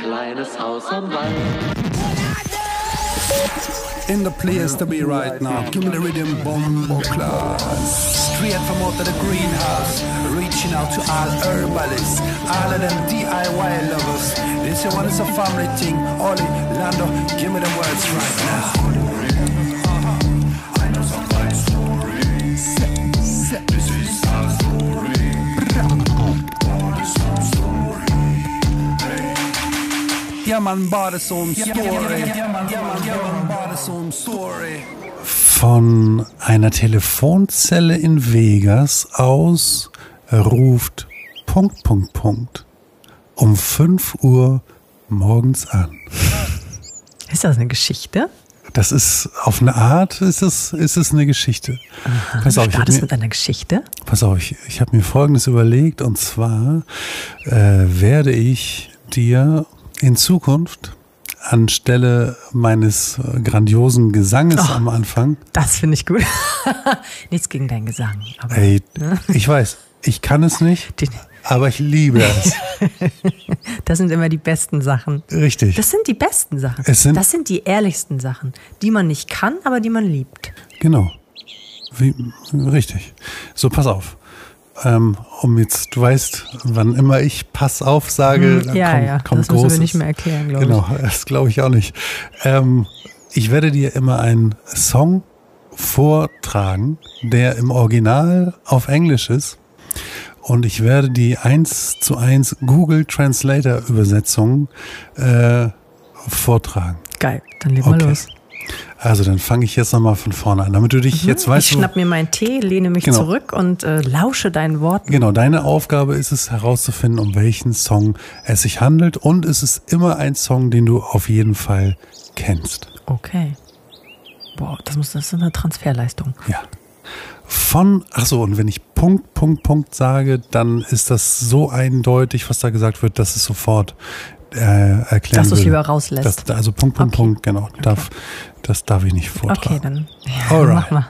Kleines Haus am Wald. In the place to be right now. Give me the rhythm, bombo class. Straight from out of the greenhouse. Reaching out to all herbalists. All of them DIY lovers. This one is a family thing. Ollie, Lando, give me the words right now. Bara som story. Von einer Telefonzelle in Vegas aus ruft Punkt, Punkt, Punkt um 5 Uhr morgens an. Ist das eine Geschichte? Das ist auf eine Art ist es, ist es eine Geschichte. Pass auf, Startest mir, mit einer Geschichte? pass auf, ich, ich habe mir Folgendes überlegt und zwar äh, werde ich dir in Zukunft anstelle meines grandiosen Gesanges Oh. am Anfang, Das finde ich gut. Nichts gegen deinen Gesang. Aber ey, ich weiß, ich kann es nicht, die, aber ich liebe es. das sind immer die besten Sachen. Richtig. Das sind die besten Sachen. Es sind- das sind die ehrlichsten Sachen, die man nicht kann, aber die man liebt. Genau. Wie, richtig. So, pass auf. Ähm, um jetzt, du weißt, wann immer ich Pass auf sage, Hm, ja, kommt, ja, kommt das müssen wir Großes. nicht mehr erklären, glaube Genau, das glaube ich auch nicht. Ähm, ich werde dir immer einen Song vortragen, der im Original auf Englisch ist. Und ich werde die 1 zu 1 Google Translator Übersetzung äh, vortragen. ich. Geil, dann leg mal Okay. los. Also dann fange ich jetzt nochmal von vorne an, damit du dich jetzt weißt. Mhm. ich schnapp mir meinen Tee, lehne mich Genau. zurück und äh, lausche deinen Worten. Genau, deine Aufgabe ist es herauszufinden, um welchen Song es sich handelt. Und es ist immer ein Song, den du auf jeden Fall kennst. Okay. Boah, das, muss, das ist eine Transferleistung. Ja. Von, ach so, und wenn ich Punkt, Punkt, Punkt sage, dann ist das so eindeutig, was da gesagt wird, dass es sofort äh, erklären Dass du's würde. lieber rauslässt. Das, also Punkt, Punkt, Okay. Punkt, genau. Darf, das darf ich nicht vortragen. Okay, dann ja, Alright. mach mal.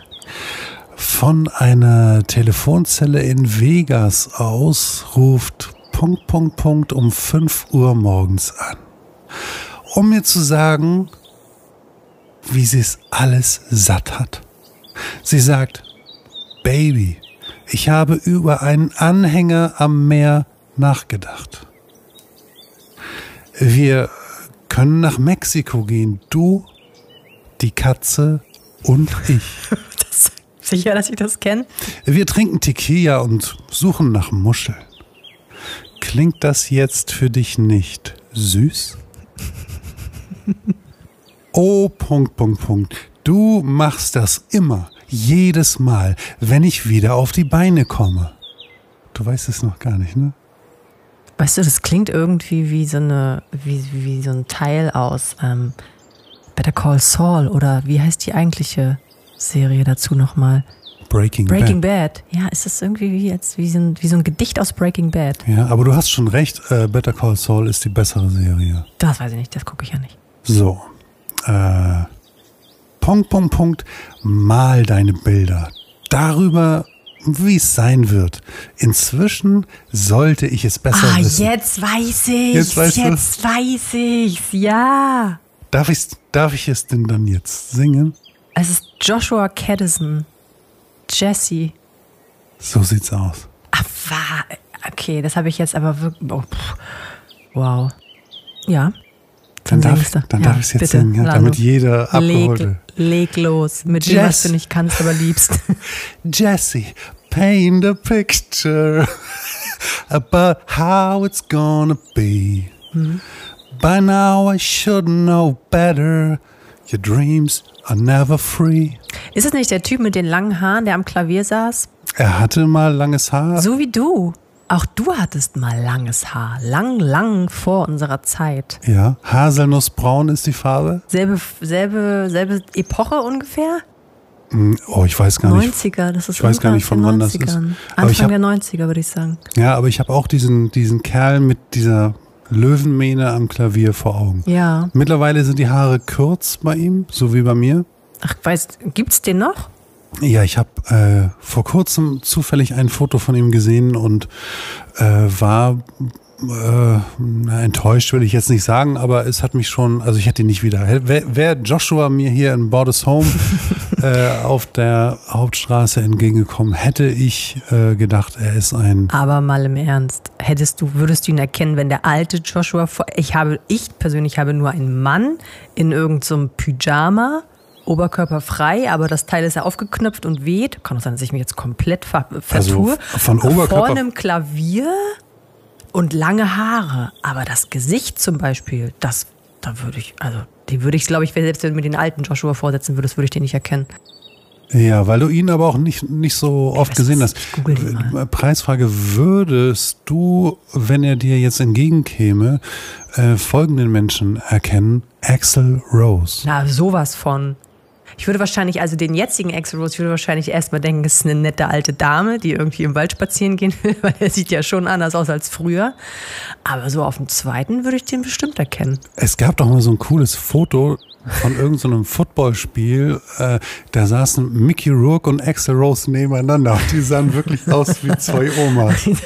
Von einer Telefonzelle in Vegas aus ruft Punkt, Punkt, Punkt um 5 Uhr morgens an. Um mir zu sagen, wie sie es alles satt hat. Sie sagt, Baby, ich habe über einen Anhänger am Meer nachgedacht. Wir können nach Mexiko gehen, du, die Katze und ich. Das, sicher, dass ich das kenne? Wir trinken Tequila und suchen nach Muscheln. Klingt das jetzt für dich nicht süß? Oh, Punkt, Punkt, Punkt. Du machst das immer, jedes Mal, wenn ich wieder auf die Beine komme. Du weißt es noch gar nicht, ne? Weißt du, das klingt irgendwie wie so eine, wie, wie so ein Teil aus ähm, Better Call Saul oder wie heißt die eigentliche Serie dazu nochmal? Breaking, Breaking Bad. Bad. Ja, ist das irgendwie wie jetzt wie so, ein, wie so ein Gedicht aus Breaking Bad? Ja, aber du hast schon recht, äh, Better Call Saul ist die bessere Serie. Das weiß ich nicht, das gucke ich ja nicht. So. Äh, Punkt, Punkt, Punkt. Mal deine Bilder. Darüber, wie es sein wird. Inzwischen sollte ich es besser Ah, wissen. jetzt weiß ich. Jetzt weißt du? jetzt weiß ich's. Ja. Darf, ich's, darf ich es denn dann jetzt singen? Es ist Joshua Caddison. Jesse. So sieht's aus. Ah, wa- okay, das habe ich jetzt aber wirklich. Oh, wow. Ja. Dann darf, ich, dann Ja, darf ich es jetzt bitte, singen, ja, damit jeder abgeholt leg, leg los. Mit dem, Jess. was du nicht kannst, aber liebst. Jesse, paint a picture about how it's gonna be. By now I should know better. Your dreams are never free. Ist es nicht der Typ mit den langen Haaren, der am Klavier saß? Er hatte mal langes Haar. So wie du. Auch du hattest mal langes Haar. Lang, lang vor unserer Zeit. Ja, Haselnussbraun ist die Farbe. Selbe, selbe, selbe Epoche ungefähr? Hm, Oh, ich weiß gar nicht. 90er, das ist Ich weiß gar nicht, von wann das ist. 90ern. Aber ich Anfang hab- der 90er, würde ich sagen. Ja, aber ich habe auch diesen, diesen Kerl mit dieser Löwenmähne am Klavier vor Augen. Ja. Mittlerweile sind die Haare kurz bei ihm, so wie bei mir. Ach, weißt, gibt's den noch? Ja, ich habe äh, vor kurzem zufällig ein Foto von ihm gesehen und äh, war äh, enttäuscht, will ich jetzt nicht sagen, aber es hat mich schon, also ich hätte ihn nicht wieder. Wäre wär Joshua mir hier in Borders Home äh, auf der Hauptstraße entgegengekommen, hätte ich äh, gedacht, er ist ein. Aber mal im Ernst, hättest du, würdest du ihn erkennen, wenn der alte Joshua vor. Ich habe, ich persönlich habe nur einen Mann in irgendeinem so Pyjama. Oberkörper frei, aber das Teil ist ja aufgeknöpft und weht. Kann auch sein, dass ich mich jetzt komplett ver vertue. Also von Oberkörper. Vor einem Klavier und lange Haare. Aber das Gesicht zum Beispiel, das, da würde ich, also, die würde ich, glaube ich, selbst wenn du mir den alten Joshua vorsetzen würdest, würde ich den nicht erkennen. Ja, weil du ihn aber auch nicht, nicht so oft weiß gesehen es, hast. ich. Preisfrage, würdest du, wenn er dir jetzt entgegenkäme, äh, folgenden Menschen erkennen? Axel Rose. Na, sowas von. Ich würde wahrscheinlich, also den jetzigen Axel Rose, ich würde wahrscheinlich erstmal denken, es ist eine nette alte Dame, die irgendwie im Wald spazieren gehen will, weil er sieht ja schon anders aus als früher. Aber so auf dem zweiten würde ich den bestimmt erkennen. Es gab doch mal so ein cooles Foto von irgendeinem so Footballspiel. Äh, da saßen Mickey Rourke und Axel Rose nebeneinander. Die sahen wirklich aus wie zwei Omas.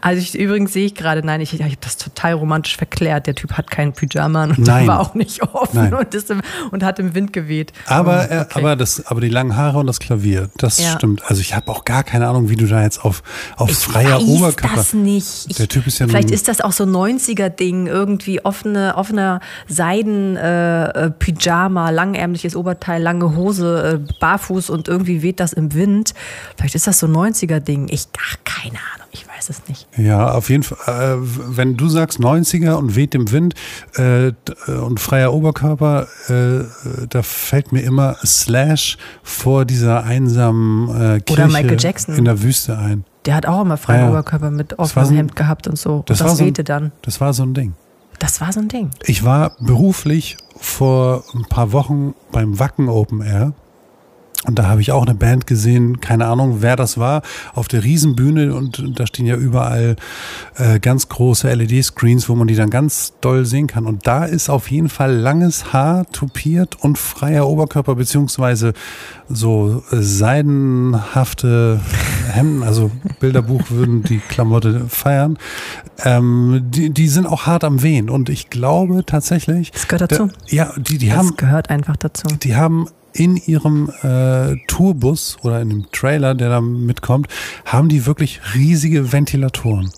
Also ich, übrigens sehe ich gerade, nein, ich, ich habe das total romantisch verklärt. Der Typ hat keinen Pyjama und Nein. der war auch nicht offen und, im, und hat im Wind geweht. Aber, Oh, äh, okay. aber, das, aber die langen Haare und das Klavier, das Ja. stimmt. Also ich habe auch gar keine Ahnung, wie du da jetzt auf, auf freier weiß Oberkörper. das nicht. Ich, Der Typ ist ja Vielleicht ist das auch so 90er-Ding, irgendwie offene, offener Seiden, äh, äh, Pyjama, langärmliches Oberteil, lange Hose, äh, barfuß und irgendwie weht das im Wind. Vielleicht ist das so 90er-Ding. Ich, ach, keine Ahnung, ich weiß es nicht. Ja, auf jeden Fall. Äh, wenn du sagst 90er und weht im Wind äh, äh, und freier Oberkörper, äh, äh, da fällt mir immer Slash vor dieser einsamen Kirche in der Wüste ein. Der hat auch immer freien Ja. Oberkörper mit offenem so ein- Hemd gehabt und so. das und das so ein- wehte dann. Das war so ein Ding. Das war so ein Ding. Ich war beruflich vor ein paar Wochen beim Wacken Open Air. Und da habe ich auch eine Band gesehen, keine Ahnung, wer das war, auf der Riesenbühne und da stehen ja überall äh, ganz große LED-Screens, wo man die dann ganz doll sehen kann. Und da ist auf jeden Fall langes Haar, tupiert und freier Oberkörper, beziehungsweise so äh, seidenhafte Hemden, also Bilderbuch würden die Klamotte feiern. Ähm, die, die sind auch hart am Wehen und ich glaube tatsächlich. Das gehört dazu. Da, ja, die, die Das haben gehört einfach dazu. die haben in ihrem äh, Tourbus oder in dem Trailer, der da mitkommt, haben die wirklich riesige Ventilatoren.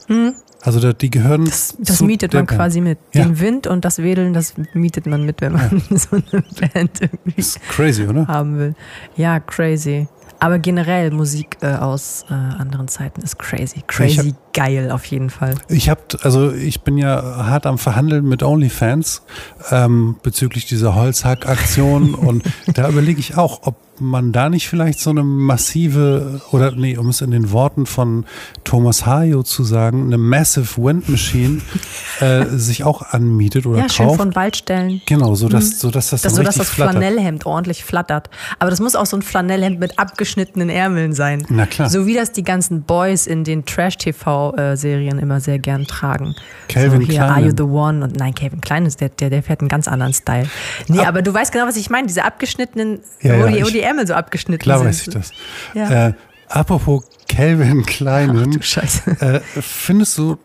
Also da, die gehören. Das, das mietet man Band. quasi mit. Ja. Den Wind und das Wedeln, das mietet man mit, wenn man so eine Band irgendwie Ist crazy, oder? haben will. Ja, crazy. Aber generell Musik äh, aus äh, anderen Zeiten ist crazy. Crazy geil auf jeden Fall. Ich habe, also ich bin ja hart am Verhandeln mit OnlyFans ähm, bezüglich dieser Holzhack-Aktion und da überlege ich auch, ob man da nicht vielleicht so eine massive oder nee, um es in den Worten von Thomas Hayo zu sagen, eine Massive Wind Machine äh, sich auch anmietet oder Ja, schön kauft. von Waldstellen. Genau, so dass, so dass das, Das, dann so dass richtig das flattert. Flanellhemd ordentlich flattert. Aber das muss auch so ein Flanellhemd mit abgeschnittenen Ärmeln sein. Na klar. So wie das die ganzen Boys in den Trash-TV-Serien immer sehr gern tragen. Calvin so hier, Klein. Are You the One? Und nein, Calvin Klein ist der, der, der fährt einen ganz anderen Style. Nee, Ab- aber du weißt genau, was ich meine. Diese abgeschnittenen, Ja, wo, ja, die, wo die Ärmel so abgeschnitten Klar sind. weiß ich das. Ja. Äh, apropos Calvin Kleinen, Du Scheiße. äh, findest du,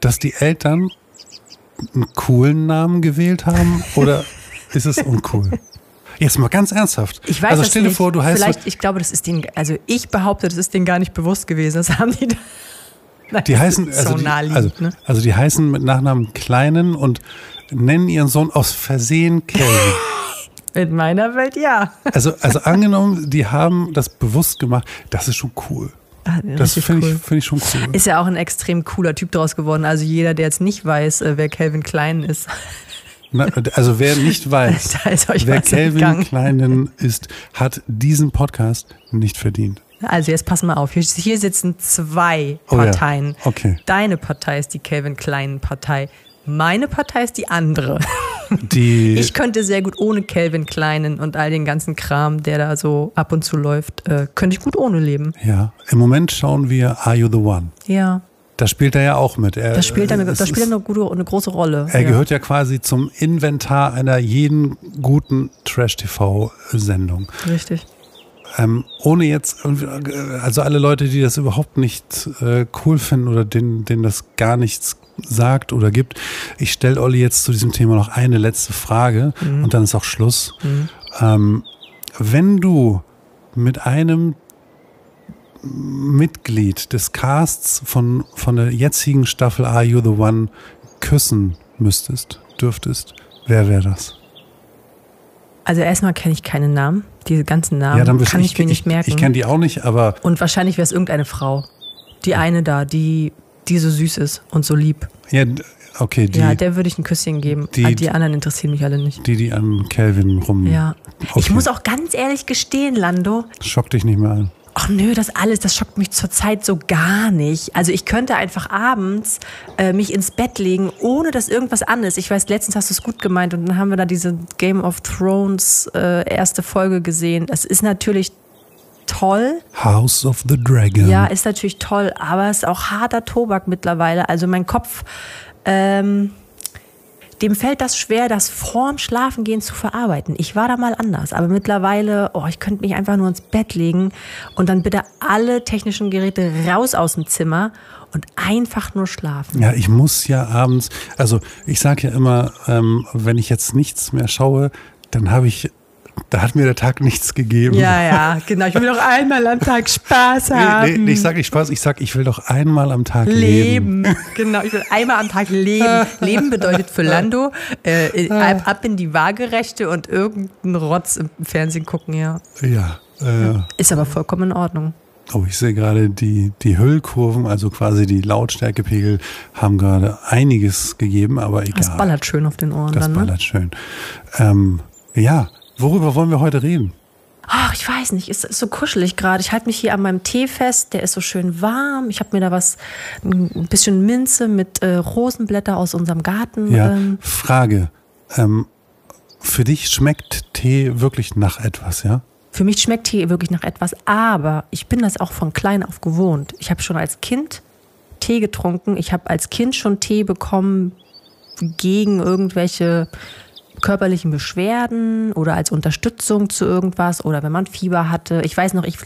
dass die Eltern einen coolen Namen gewählt haben oder ist es uncool? Jetzt mal ganz ernsthaft. Ich weiß also stell dir vor, du heißt Vielleicht, ich glaube, das ist denen, also ich behaupte, das ist denen gar nicht bewusst gewesen. Das haben die da. Nein, die heißen also, so die, also, ne? also die heißen mit Nachnamen Kleinen und nennen ihren Sohn aus Versehen Calvin. In meiner Welt ja. Also, also angenommen, die haben das bewusst gemacht, das ist schon cool. Ah, Das finde cool. ich, find ich schon cool. Ist ja auch ein extrem cooler Typ draus geworden. Also jeder, der jetzt nicht weiß, äh, wer Calvin Klein ist, Na, also wer nicht weiß, wer Calvin. Kleinen ist, hat diesen Podcast nicht verdient. Also jetzt pass mal auf. Hier, hier sitzen zwei Oh ja. Parteien. Okay. Deine Partei ist die Calvin Klein Partei. Meine Partei ist die andere. Die, Ich könnte sehr gut ohne Calvin Kleinen und all den ganzen Kram, der da so ab und zu läuft, äh, könnte ich gut ohne leben. ja, im Moment schauen wir Are You the One? Ja, Da spielt er ja auch mit. Er, das spielt, eine, das spielt ist- eine, gute, eine große Rolle. Er ja. gehört ja quasi zum Inventar einer jeden guten Trash-TV-Sendung. Richtig. Ähm, ohne jetzt, also alle Leute, die das überhaupt nicht äh, cool finden oder denen, denen das gar nichts sagt oder gibt, ich stelle Olli jetzt zu diesem Thema noch eine letzte Frage Mhm. und dann ist auch Schluss. Ähm, wenn du mit einem Mitglied des Casts von, von der jetzigen Staffel Are You the One küssen müsstest, dürftest, wer wäre das? Also erstmal kenne ich keine Namen. Diese ganzen Namen ja, dann kann du- ich, mir nicht merken. Ich, kenne die auch nicht, aber und wahrscheinlich wäre es irgendeine Frau. Die eine da, die, die so süß ist und so lieb. ja, okay, die, ja, der würde ich ein Küsschen geben. die- Ah, die anderen interessieren mich alle nicht. die, die an Calvin rum. Ja. Ich Okay. muss auch ganz ehrlich gestehen, Lando. Schock dich nicht mehr an. Ach nö, das alles, das schockt mich zurzeit so gar nicht. Also ich könnte einfach abends äh, mich ins Bett legen, ohne dass irgendwas an ist. Ich weiß, letztens hast du es gut gemeint und dann haben wir da diese Game of Thrones äh, erste Folge gesehen. Das ist natürlich toll. House of the Dragon. Ja, ist natürlich toll, aber es ist auch harter Tobak mittlerweile. Also mein Kopf, ähm, dem fällt das schwer, das vorm Schlafengehen zu verarbeiten. Ich war da mal anders, aber mittlerweile, oh, ich könnte mich einfach nur ins Bett legen und dann bitte alle technischen Geräte raus aus dem Zimmer und einfach nur schlafen. Ja, ich muss ja abends, also ich sage ja immer, ähm, wenn ich jetzt nichts mehr schaue, dann habe ich, da hat mir der Tag nichts gegeben. Ja, ja, genau. Ich will doch einmal am Tag Spaß haben. Nee, nee, ich sage nicht Spaß, ich sage, ich will doch einmal am Tag leben. Leben. Genau, ich will einmal am Tag leben. Leben bedeutet für Lando äh, ab, ab in die Waagerechte und irgendeinen Rotz im Fernsehen gucken, ja. Ja. Äh, Ist aber vollkommen in Ordnung. oh, ich sehe gerade, die, die Hüllkurven, also quasi die Lautstärkepegel, haben gerade einiges gegeben, aber egal. Das ballert schön auf den Ohren Das dann, ne? ballert schön. Ähm, ja, worüber wollen wir heute reden? Ach, ich weiß nicht, es ist so kuschelig gerade. Ich halte mich hier an meinem Tee fest, der ist so schön warm. Ich habe mir da was, ein bisschen Minze mit äh, Rosenblätter aus unserem Garten. Ja, Ähm, Frage. Ähm, für dich schmeckt Tee wirklich nach etwas, ja? Für mich schmeckt Tee wirklich nach etwas, aber ich bin das auch von klein auf gewohnt. Ich habe schon als Kind Tee getrunken. Ich habe als Kind schon Tee bekommen gegen irgendwelche körperlichen Beschwerden oder als Unterstützung zu irgendwas oder wenn man Fieber hatte. Ich weiß noch, ich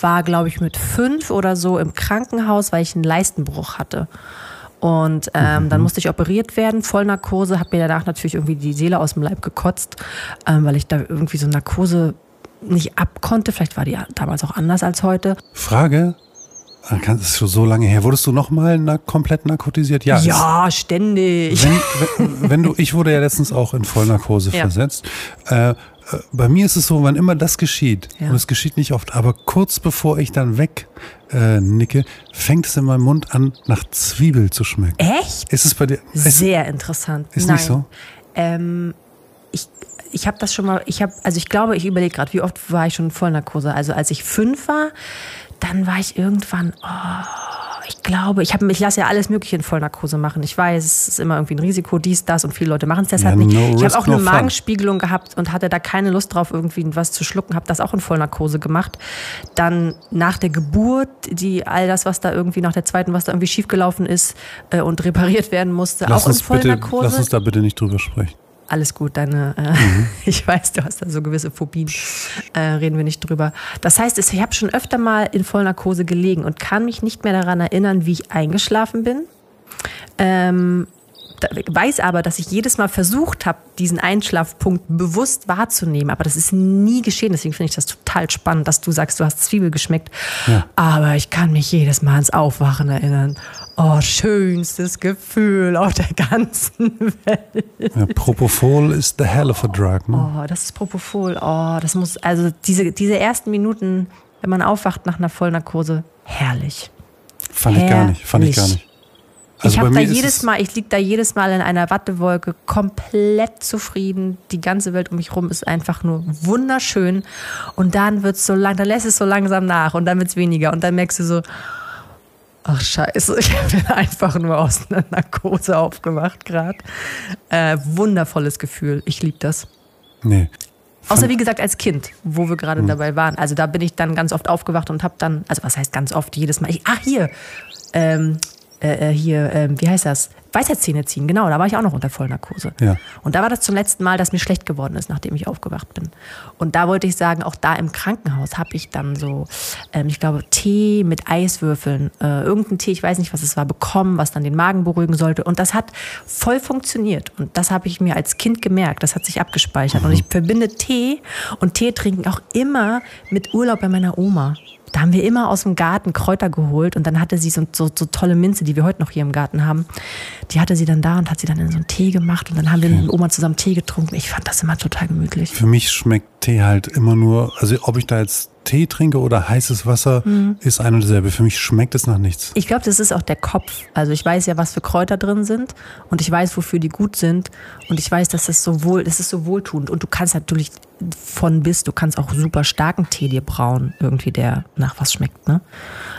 war, glaube ich, mit fünf oder so im Krankenhaus, weil ich einen Leistenbruch hatte. Und ähm, dann musste ich operiert werden, Vollnarkose, habe mir danach natürlich irgendwie die Seele aus dem Leib gekotzt, ähm, weil ich da irgendwie so Narkose nicht abkonnte. Vielleicht war die damals auch anders als heute. Frage. Ah, Das ist schon so lange her. Wurdest du nochmal na komplett narkotisiert? Ja. Ja, ständig. Wenn, wenn, wenn du, ich wurde ja letztens auch in Vollnarkose Ja. versetzt. Äh, äh, bei mir ist es so, wann immer das geschieht, Ja. und es geschieht nicht oft, aber kurz bevor ich dann weg äh, nicke, fängt es in meinem Mund an, nach Zwiebel zu schmecken. Echt? Ist es bei dir? Ist, Sehr interessant. ist Nein. nicht so? Ähm, ich ich habe das schon mal, ich habe, also ich glaube, ich überlege gerade, wie oft war ich schon in Vollnarkose? Also als ich fünf war, dann war ich irgendwann, oh, ich glaube, ich, hab, ich lasse ja alles Mögliche in Vollnarkose machen. Ich weiß, es ist immer irgendwie ein Risiko, dies, das und viele Leute machen es deshalb Ja, nicht. no ich risk, habe auch no eine fun. Magenspiegelung gehabt und hatte da keine Lust drauf, irgendwie was zu schlucken, habe das auch in Vollnarkose gemacht. Dann nach der Geburt, die all das, was da irgendwie nach der zweiten, was da irgendwie schiefgelaufen ist äh, und repariert werden musste, Lass auch in uns, bitte, Vollnarkose. lass uns da bitte nicht drüber sprechen. Alles gut, deine, äh, ich weiß, du hast da so gewisse Phobien, äh, reden wir nicht drüber. Das heißt, ich habe schon öfter mal in Vollnarkose gelegen und kann mich nicht mehr daran erinnern, wie ich eingeschlafen bin. Ähm, weiß aber, dass ich jedes Mal versucht habe, diesen Einschlafpunkt bewusst wahrzunehmen, aber das ist nie geschehen. Deswegen finde ich das total spannend, dass du sagst, du hast Zwiebel geschmeckt. Ja. Aber ich kann mich jedes Mal ans Aufwachen erinnern. Oh, schönstes Gefühl auf der ganzen Welt. Ja, Propofol ist the hell of a drug. Ne? Oh, das ist Propofol. Oh, das muss, also diese, diese ersten Minuten, wenn man aufwacht nach einer Vollnarkose, herrlich. Fand ich gar nicht. Fand ich gar herrlich. nicht. Also ich habe da jedes es- Mal, ich liege da jedes Mal in einer Wattewolke, komplett zufrieden. Die ganze Welt um mich rum ist einfach nur wunderschön. Und dann wird's so lang, dann lässt es so langsam nach und dann wird's weniger. Und dann merkst du so, ach scheiße, ich bin einfach nur aus einer Narkose aufgewacht gerade. Äh, wundervolles Gefühl. Ich liebe das. Nee. Außer wie gesagt als Kind, wo wir gerade dabei waren. Also da bin ich dann ganz oft aufgewacht und habe dann, also was heißt ganz oft, jedes Mal. Ich, ach hier, ähm, äh, äh, hier, äh, wie heißt das? Weisheitszähne ziehen, genau, da war ich auch noch unter Vollnarkose. Ja. Und da war das zum letzten Mal, dass mir schlecht geworden ist, nachdem ich aufgewacht bin. Und da wollte ich sagen, auch da im Krankenhaus habe ich dann so, ähm, ich glaube, Tee mit Eiswürfeln, äh, irgendein Tee, ich weiß nicht, was es war, bekommen, was dann den Magen beruhigen sollte. Und das hat voll funktioniert. Und das habe ich mir als Kind gemerkt, das hat sich abgespeichert. Und ich verbinde Tee und Tee trinken auch immer mit Urlaub bei meiner Oma. Da haben wir immer aus dem Garten Kräuter geholt und dann hatte sie so, so, so tolle Minze, die wir heute noch hier im Garten haben. Die hatte sie dann da und hat sie dann in so einen Tee gemacht und dann haben wir mit Oma zusammen Tee getrunken. Ich fand das immer total gemütlich. Für mich schmeckt Tee halt immer nur, also ob ich da jetzt Tee trinke oder heißes Wasser, Mhm. ist ein und dasselbe. Für mich schmeckt es nach nichts. Ich glaube, das ist auch der Kopf. Also ich weiß ja, was für Kräuter drin sind und ich weiß, wofür die gut sind und ich weiß, dass das so wohl, das ist so wohltuend und du kannst natürlich von bis, du kannst auch super starken Tee dir brauen, irgendwie der nach was schmeckt, ne?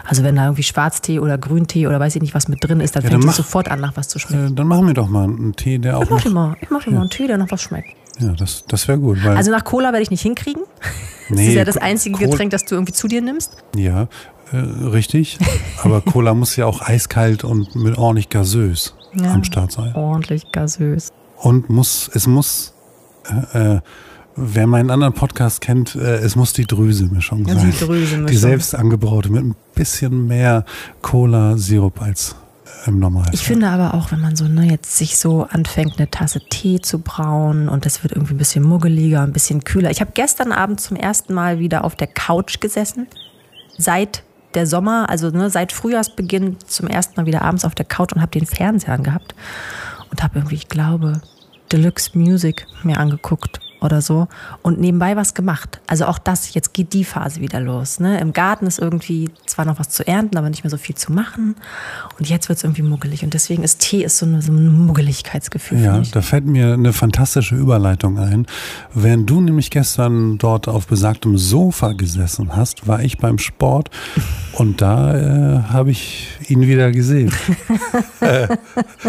Also wenn da irgendwie Schwarztee oder Grüntee oder weiß ich nicht was mit drin ist, dann Ja, fängt es sofort an, nach was zu schmecken. Äh, dann machen wir doch mal einen Tee, der auch Ich mach dir noch, mal, ich mach dir mal einen Tee, der nach was schmeckt. Ja, das, das wäre gut, Also nach Cola werde ich nicht hinkriegen. Das Nee, ist ja das einzige Cola- Getränk, das du irgendwie zu dir nimmst. ja, äh, richtig, aber Cola muss ja auch eiskalt und mit ordentlich gasös Ja. am Start sein. Ordentlich gasös. Und muss, es muss, äh, äh, wer meinen anderen Podcast kennt, äh, es muss die Drüse-Mischung Ja, sein. die Drüse-Mischung. Die selbst angebraute mit ein bisschen mehr Cola-Sirup als im Normalfall. Ich finde aber auch, wenn man so ne, jetzt sich so anfängt, eine Tasse Tee zu brauen und das wird irgendwie ein bisschen muggeliger, ein bisschen kühler. Ich habe gestern Abend zum ersten Mal wieder auf der Couch gesessen. Seit der Sommer, also ne, seit Frühjahrsbeginn zum ersten Mal wieder abends auf der Couch und habe den Fernseher angehabt und habe irgendwie, ich glaube, Deluxe Music mir angeguckt oder so und nebenbei was gemacht. Also auch das, jetzt geht die Phase wieder los. Ne? Im Garten ist irgendwie zwar noch was zu ernten, aber nicht mehr so viel zu machen. Und jetzt wird es irgendwie muggelig. Und deswegen ist Tee ist so, eine, so ein Muggeligkeitsgefühl Ja, da fällt mir eine fantastische Überleitung ein. Während du nämlich gestern dort auf besagtem Sofa gesessen hast, war ich beim Sport und da äh, habe ich ihn wieder gesehen. Äh,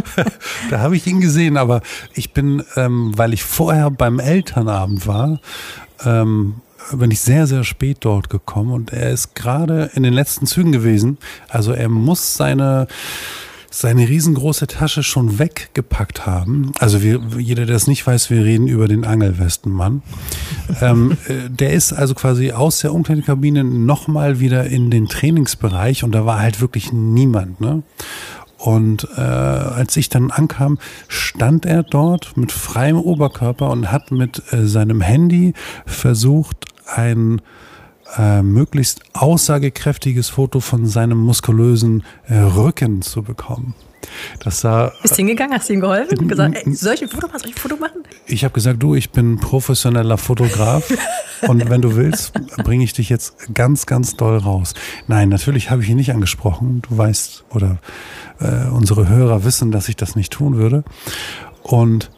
da habe ich ihn gesehen, aber ich bin, ähm, weil ich vorher beim Elternabend war, ähm, bin ich sehr, sehr spät dort gekommen und er ist gerade in den letzten Zügen gewesen. Also er muss seine seine riesengroße Tasche schon weggepackt haben. Also wir, jeder, der es nicht weiß, wir reden über den Angelwestenmann. ähm, äh, der ist also quasi aus der Umkleidekabine nochmal wieder in den Trainingsbereich und da war halt wirklich niemand. Ne? Und äh, als ich dann ankam, stand er dort mit freiem Oberkörper und hat mit äh, seinem Handy versucht, ein äh, möglichst aussagekräftiges Foto von seinem muskulösen äh, Rücken zu bekommen. Das sah, Bist hingegangen, hast du ihm geholfen? Und gesagt, ey, soll ich ein Foto machen? Soll ich ein Foto machen? ich habe gesagt, du, ich bin professioneller Fotograf und wenn du willst, bringe ich dich jetzt ganz, ganz doll raus. Nein, natürlich habe ich ihn nicht angesprochen. Du weißt oder äh, unsere Hörer wissen, dass ich das nicht tun würde. Und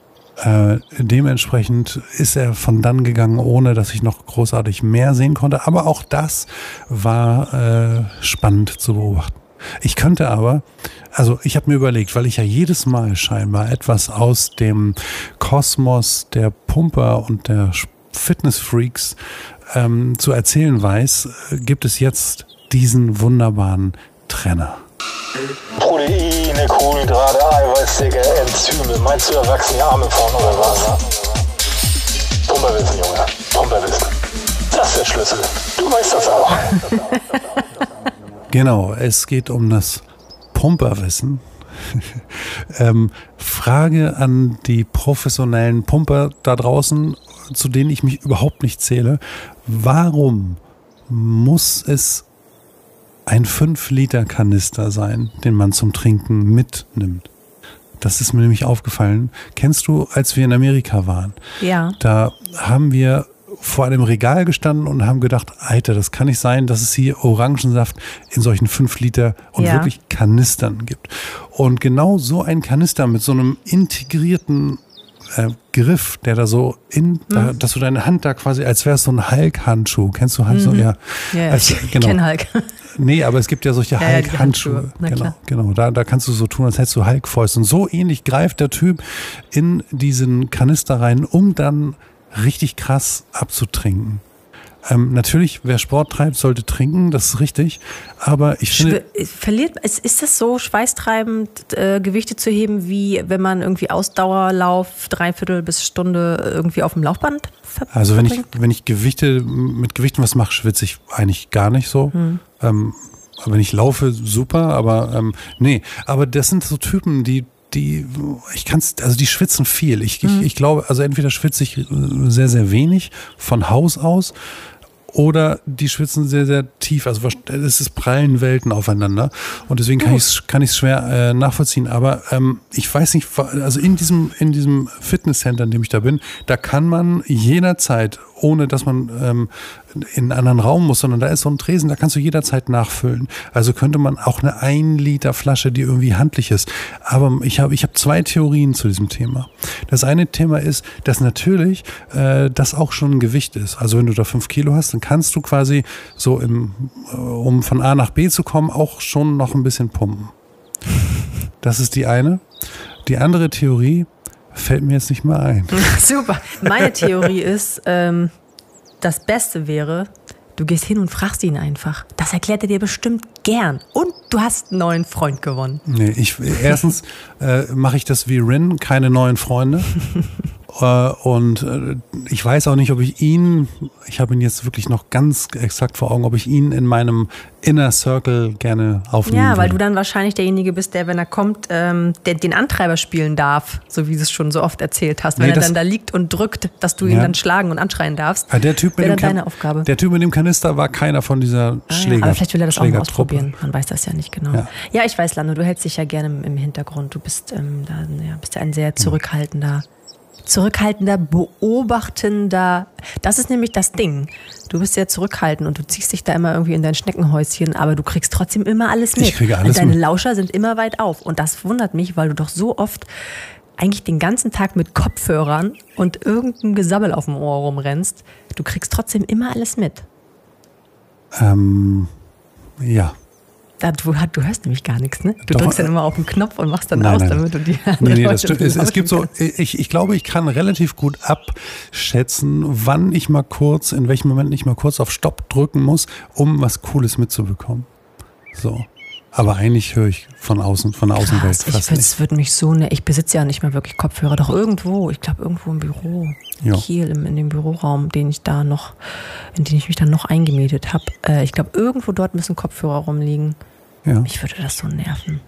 äh, dementsprechend ist er von dann gegangen, ohne dass ich noch großartig mehr sehen konnte. Aber auch das war äh, spannend zu beobachten. Ich könnte aber, also ich habe mir überlegt, weil ich ja jedes Mal scheinbar etwas aus dem Kosmos der Pumper und der Fitnessfreaks ähm, zu erzählen weiß, äh, gibt es jetzt diesen wunderbaren Trenner. Proteine, Kohlenhydrate, Eiweißsäcke, Enzyme. Meinst du, da wachsen die Arme vorne oder was? Pumperwissen, Junge. Pumperwissen. Das ist der Schlüssel. Du weißt das auch. Genau, es geht um das Pumperwissen. ähm, Frage an die professionellen Pumper da draußen, zu denen ich mich überhaupt nicht zähle. Warum muss es ein 5-Liter-Kanister sein, den man zum Trinken mitnimmt? Das ist mir nämlich aufgefallen. Kennst du, als wir in Amerika waren? Ja. Da haben wir vor einem Regal gestanden und haben gedacht, Alter, das kann nicht sein, dass es hier Orangensaft in solchen 5 Liter und Ja. wirklich Kanistern gibt. Und genau so ein Kanister mit so einem integrierten äh, Griff, der da so in, Mhm. da, dass du deine Hand da quasi, als wäre es so ein Hulk-Handschuh. Kennst du halt so, ja. Mhm. Ja, ja, Also, ich kenn Hulk. Nee, aber es gibt ja solche Ja, ja, Hulk-Handschuhe. Handschuhe. Na Genau, genau. Da, da kannst du so tun, als hättest du Hulk-Fäuste. Und so ähnlich greift der Typ in diesen Kanister rein, um dann richtig krass abzutrinken. Ähm, natürlich, wer Sport treibt, sollte trinken, das ist richtig. Aber ich finde. Verliert, ist, ist das so schweißtreibend, äh, Gewichte zu heben, wie wenn man irgendwie Ausdauerlauf, dreiviertel bis Stunde irgendwie auf dem Laufband ver Also wenn ich, verbringt? wenn ich Gewichte, mit Gewichten was mache, schwitze ich eigentlich gar nicht so. Hm. Ähm, wenn ich laufe, super, aber ähm, nee. Aber das sind so Typen, die, die, ich kann's, also die schwitzen viel. Ich, Hm. ich, ich glaube, also entweder schwitze ich äh, sehr, sehr wenig von Haus aus. Oder die schwitzen sehr, sehr tief. Also es ist prallen Welten aufeinander. Und deswegen kann ich es kann ich's schwer äh, nachvollziehen. Aber ähm, ich weiß nicht, also in diesem, in diesem Fitnesscenter, in dem ich da bin, da kann man jederzeit, ohne dass man ähm, in einen anderen Raum muss, sondern da ist so ein Tresen, da kannst du jederzeit nachfüllen. Also könnte man auch eine 1 Liter Flasche, die irgendwie handlich ist. Aber ich habe ich hab zwei Theorien zu diesem Thema. Das eine Thema ist, dass natürlich äh, das auch schon ein Gewicht ist. Also wenn du da fünf Kilo hast, dann kannst du quasi so im, äh, um von A nach B zu kommen, auch schon noch ein bisschen pumpen. Das ist die eine. Die andere Theorie fällt mir jetzt nicht mal ein. Super. Meine Theorie ist, ähm, das Beste wäre, du gehst hin und fragst ihn einfach. Das erklärt er dir bestimmt gern. Und du hast einen neuen Freund gewonnen. Nee, ich, erstens äh, mache ich das wie Rin, keine neuen Freunde. äh, und äh, ich weiß auch nicht, ob ich ihn, ich habe ihn jetzt wirklich noch ganz exakt vor Augen, ob ich ihn in meinem Inner Circle gerne aufnehmen Ja, weil würde. du dann wahrscheinlich derjenige bist, der, wenn er kommt, ähm, der den Antreiber spielen darf, so wie du es schon so oft erzählt hast. Wenn Nee, er dann da liegt und drückt, dass du ihn Ja. dann schlagen und anschreien darfst. Ah, der typ mit dem deine Aufgabe. Der Typ mit dem Kanister war keiner von dieser Ah, Schläger. ja, aber vielleicht will er das auch mal ausprobieren. Man weiß das ja nicht genau. Ja. Ja, ich weiß, Lando, du hältst dich ja gerne im, Hintergrund. Du bist, ähm, da, ja, bist ja ein sehr zurückhaltender, zurückhaltender, beobachtender. Das ist nämlich das Ding. Du bist sehr zurückhaltend und du ziehst dich da immer irgendwie in dein Schneckenhäuschen, aber du kriegst trotzdem immer alles mit. Ich kriege alles und deine mit. Lauscher sind immer weit auf. Und das wundert mich, weil du doch so oft eigentlich den ganzen Tag mit Kopfhörern und irgendeinem Gesabbel auf dem Ohr rumrennst. Du kriegst trotzdem immer alles mit. Ähm, ja. Du, du hörst nämlich gar nichts, ne? Du Doch, drückst dann äh, immer auf den Knopf und machst dann Nein, aus, nein. damit du die Nee, nee, Leute das stimmt. Es, es gibt so, ich, ich glaube, ich kann relativ gut abschätzen, wann ich mal kurz, in welchem Moment ich mal kurz auf Stopp drücken muss, um was Cooles mitzubekommen. So. Aber eigentlich höre ich von außen, von der Außenwelt ich fast würd, nicht. würde mich so, ne, ich besitze ja nicht mehr wirklich Kopfhörer, doch irgendwo, ich glaube irgendwo im Büro, Ja. Kiel, im, in dem Büroraum, den ich da noch, in den ich mich dann noch eingemietet habe. Äh, ich glaube, irgendwo dort müssen Kopfhörer rumliegen. Ja. Mich würde das so nerven.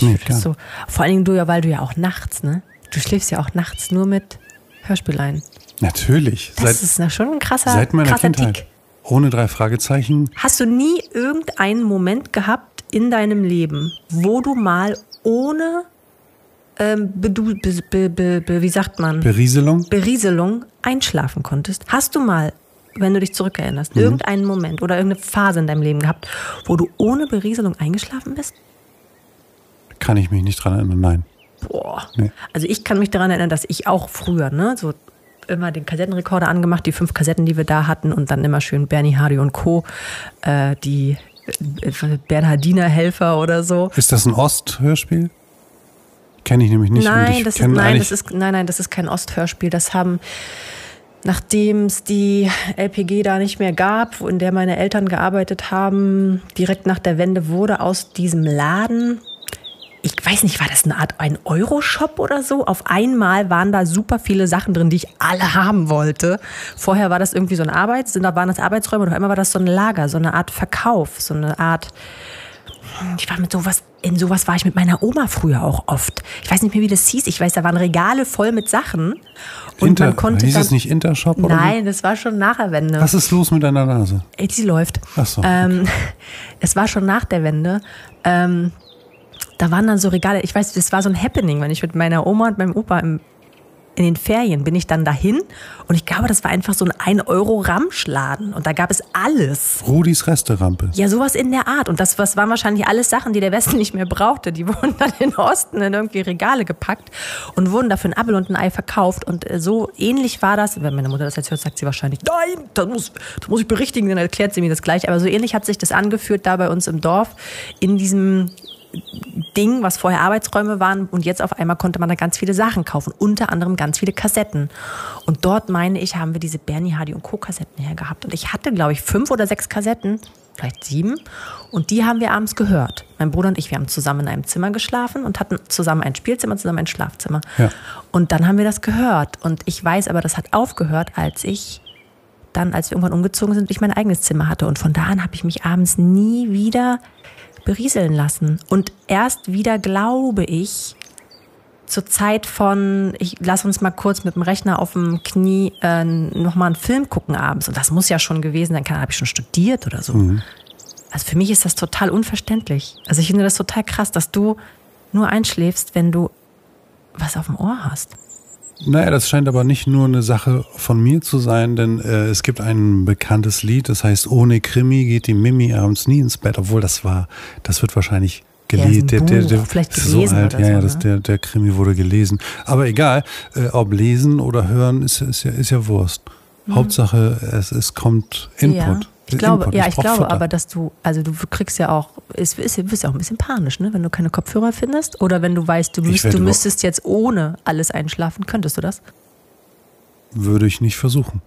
Mich Nee, das so, vor allen Dingen du ja, weil du ja auch nachts, ne? Du schläfst ja auch nachts nur mit Hörspieleien. Natürlich. Das Seit, ist na schon ein krasser, seit meiner krasser Kindheit. Tick. Ohne drei Fragezeichen. Hast du nie irgendeinen Moment gehabt in deinem Leben, wo du mal ohne, ähm, be, be, be, wie sagt man, Berieselung. Berieselung einschlafen konntest? Hast du mal, wenn du dich zurückerinnerst, Mhm. irgendeinen Moment oder irgendeine Phase in deinem Leben gehabt, wo du ohne Berieselung eingeschlafen bist? Kann ich mich nicht dran erinnern, nein. Boah. Nee. Also ich kann mich daran erinnern, dass ich auch früher, ne, so immer den Kassettenrekorder angemacht, die fünf Kassetten, die wir da hatten und dann immer schön Bernie Hardy und Co., äh, die äh, Bernhardiner Helfer oder so. Ist das ein Ost-Hörspiel? Kenne ich nämlich nicht. Nein, das ist, nein, das ist, nein, nein, das ist kein Osthörspiel. Das haben, nachdem es die LPG da nicht mehr gab, in der meine Eltern gearbeitet haben, direkt nach der Wende wurde aus diesem Laden, weiß nicht, war das eine Art ein Euro-Shop oder so? Auf einmal waren da super viele Sachen drin, die ich alle haben wollte. Vorher war das irgendwie so eine Arbeit, da waren das Arbeitsräume und auf einmal war das so ein Lager, so eine Art Verkauf, so eine Art ich war mit sowas, in sowas war ich mit meiner Oma früher auch oft. Ich weiß nicht mehr, wie das hieß. Ich weiß, da waren Regale voll mit Sachen. Und Inter, man konnte hieß dann, es nicht Intershop oder Nein, das war schon nach der Wende. Was ist los mit deiner Nase? Ey, Sie läuft. Ach so, Ähm, es war schon nach der Wende. Ähm, da waren dann so Regale. Ich weiß, das war so ein Happening, wenn ich mit meiner Oma und meinem Opa im, in den Ferien bin ich dann dahin und ich glaube, das war einfach so ein 1-Euro-Ramschladen und da gab es alles. Rudis Resterampe. Ja, sowas in der Art. Und das, das waren wahrscheinlich alles Sachen, die der Westen nicht mehr brauchte. Die wurden dann in den Osten in irgendwie Regale gepackt und wurden dafür ein Apfel und ein Ei verkauft. Und äh, so ähnlich war das. Wenn meine Mutter das jetzt hört, sagt sie wahrscheinlich, nein, das muss, das muss ich berichtigen, dann erklärt sie mir das gleich. Aber so ähnlich hat sich das angeführt da bei uns im Dorf in diesem Ding, was vorher Arbeitsräume waren und jetzt auf einmal konnte man da ganz viele Sachen kaufen, unter anderem ganz viele Kassetten. Und dort meine ich, haben wir diese Bernie Hardy und Co. Kassetten hergehabt. Und ich hatte, glaube ich, fünf oder sechs Kassetten, vielleicht sieben. Und die haben wir abends gehört. Mein Bruder und ich, wir haben zusammen in einem Zimmer geschlafen und hatten zusammen ein Spielzimmer, zusammen ein Schlafzimmer. Ja. Und dann haben wir das gehört. Und ich weiß aber, das hat aufgehört, als ich dann, als wir irgendwann umgezogen sind, ich mein eigenes Zimmer hatte. Und von da an habe ich mich abends nie wieder berieseln lassen. Und erst wieder, glaube ich, zur Zeit von, ich lass uns mal kurz mit dem Rechner auf dem Knie äh, nochmal einen Film gucken abends. Und das muss ja schon gewesen sein, habe ich schon studiert oder so. Also für mich ist das total unverständlich. Also ich finde das total krass, dass du nur einschläfst, wenn du was auf dem Ohr hast. Naja, das scheint aber nicht nur eine Sache von mir zu sein, denn äh, es gibt ein bekanntes Lied, das heißt, ohne Krimi geht die Mimi abends nie ins Bett, obwohl das war, das wird wahrscheinlich Ja, gelesen. ist ein Buch, vielleicht ist so gelesen alt, oder ja, so, ja, das, ne? der, der Krimi wurde gelesen. Aber egal, äh, ob lesen oder hören, ist, ist, ja, ist ja Wurst. Hauptsache, es, es kommt Input. Mhm. Ja. Ich glaube, Input. ja, ich brauch glaube Futter. aber, dass du, also du kriegst ja auch, es ist, du bist ja auch ein bisschen panisch, ne? wenn du keine Kopfhörer findest oder wenn du weißt, du, Ich müsst, du müsstest jetzt ohne alles einschlafen, könntest du das? Würde ich nicht versuchen.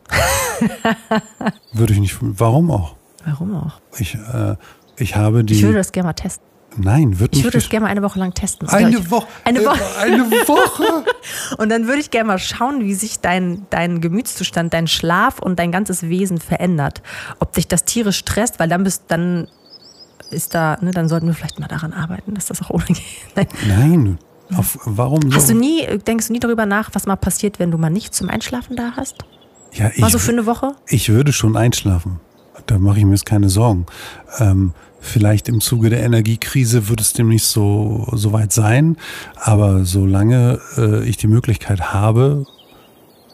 Würde ich nicht. Warum auch? Warum auch? Ich, äh, ich habe die. Ich würde das gerne mal testen. Nein, wird Ich nicht. würde das gerne mal eine Woche lang testen. eine Ich- Woche. Eine äh, Woche. Eine Woche. Und dann würde ich gerne mal schauen, wie sich dein, dein Gemütszustand, dein Schlaf und dein ganzes Wesen verändert. Ob dich das tierisch stresst, weil dann bist dann ist da, ne, dann sollten wir vielleicht mal daran arbeiten, dass das auch ohne geht. Nein. Nein. Auf, warum so? Hast du nie, denkst du nie darüber nach, was mal passiert, wenn du mal nicht zum Einschlafen da hast? ja, ich, Mal so für eine Woche? ich würde schon einschlafen. Da mache ich mir jetzt keine Sorgen. Ähm, vielleicht im Zuge der Energiekrise wird es dem nicht so, so weit sein. Aber solange äh, ich die Möglichkeit habe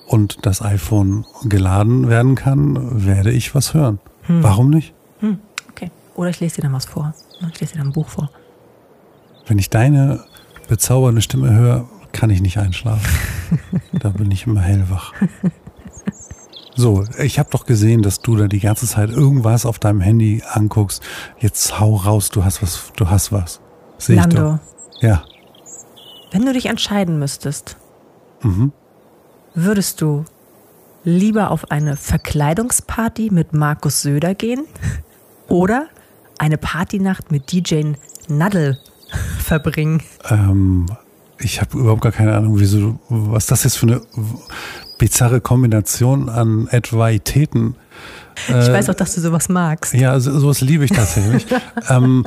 und das iPhone geladen werden kann, werde ich was hören. Hm. Warum nicht? Okay. Oder ich lese dir dann was vor. Ich lese dir dann ein Buch vor. Wenn ich deine bezaubernde Stimme höre, kann ich nicht einschlafen. da bin ich immer hellwach. So, ich habe doch gesehen, dass du da die ganze Zeit irgendwas auf deinem Handy anguckst. Jetzt hau raus, du hast was, du hast was. Sehe ich Lando, doch. Ja. wenn du dich entscheiden müsstest, Mhm. würdest du lieber auf eine Verkleidungsparty mit Markus Söder gehen oder eine Partynacht mit DJ Nadel verbringen? Ähm, ich habe überhaupt gar keine Ahnung, wieso, was das jetzt für eine bizarre Kombination an Etwaitäten. Ich weiß auch, dass du sowas magst. Ja, so, sowas liebe ich tatsächlich. ähm,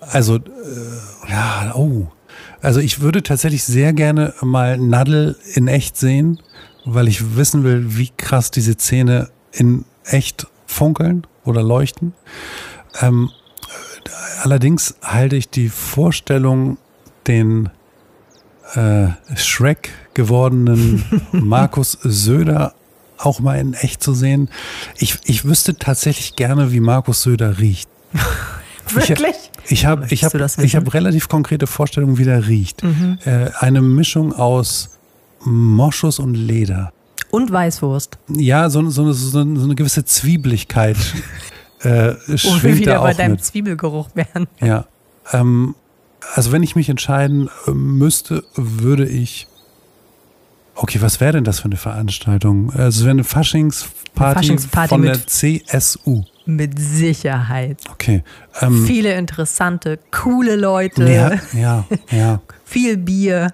also, äh, ja, oh. Also ich würde tatsächlich sehr gerne mal Nadel in echt sehen, weil ich wissen will, wie krass diese Zähne in echt funkeln oder leuchten. Ähm, äh, allerdings halte ich die Vorstellung, den äh, Shrek gewordenen Markus Söder auch mal in echt zu sehen. Ich, ich wüsste tatsächlich gerne, wie Markus Söder riecht. Wirklich? Ich, ich habe ich hab, ich hab relativ konkrete Vorstellungen, wie der riecht. Mhm. Äh, eine Mischung aus Moschus und Leder. Und Weißwurst. Ja, so, so, so, eine- so eine gewisse Zwiebeligkeit äh, Wo wir schwingt wieder da bei auch deinem mit. Zwiebelgeruch wären. Ja. Ähm, also wenn ich mich entscheiden äh, müsste, würde ich. Okay, was wäre denn das für eine Veranstaltung? Also wäre eine Faschingsparty, Faschingsparty von der CSU. Mit Sicherheit. Okay. Ähm, Viele interessante, coole Leute. ja, ja, ja. Viel Bier.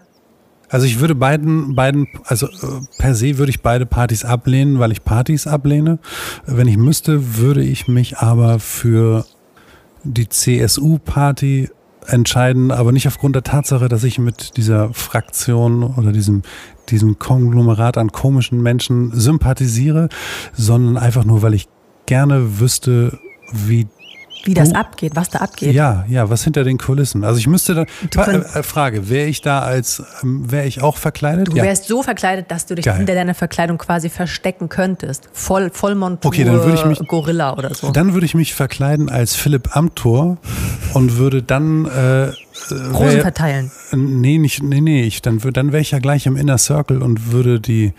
Also ich würde beiden, beiden, also äh, per se würde ich beide Partys ablehnen, weil ich Partys ablehne. Wenn ich müsste, würde ich mich aber für die CSU-Party entscheiden, aber nicht aufgrund der Tatsache, dass ich mit dieser Fraktion oder diesem, diesem Konglomerat an komischen Menschen sympathisiere, sondern einfach nur, weil ich gerne wüsste, wie Wie das abgeht, was da abgeht. ja, ja, was hinter den Kulissen. Also ich müsste könnt- äh, Frage, wäre ich da als, ähm, wäre ich auch verkleidet? Du ja. wärst so verkleidet, dass du dich Geil. hinter deiner Verkleidung quasi verstecken könntest. Voll, Vollmontur, Okay, dann würde ich mich- Gorilla oder so. Dann würde ich mich verkleiden als Philipp Amthor und würde dann äh, Rosen wär- verteilen. Nee, nicht, nee, nee, ich, dann, dann wäre ich ja gleich im Inner Circle und würde die,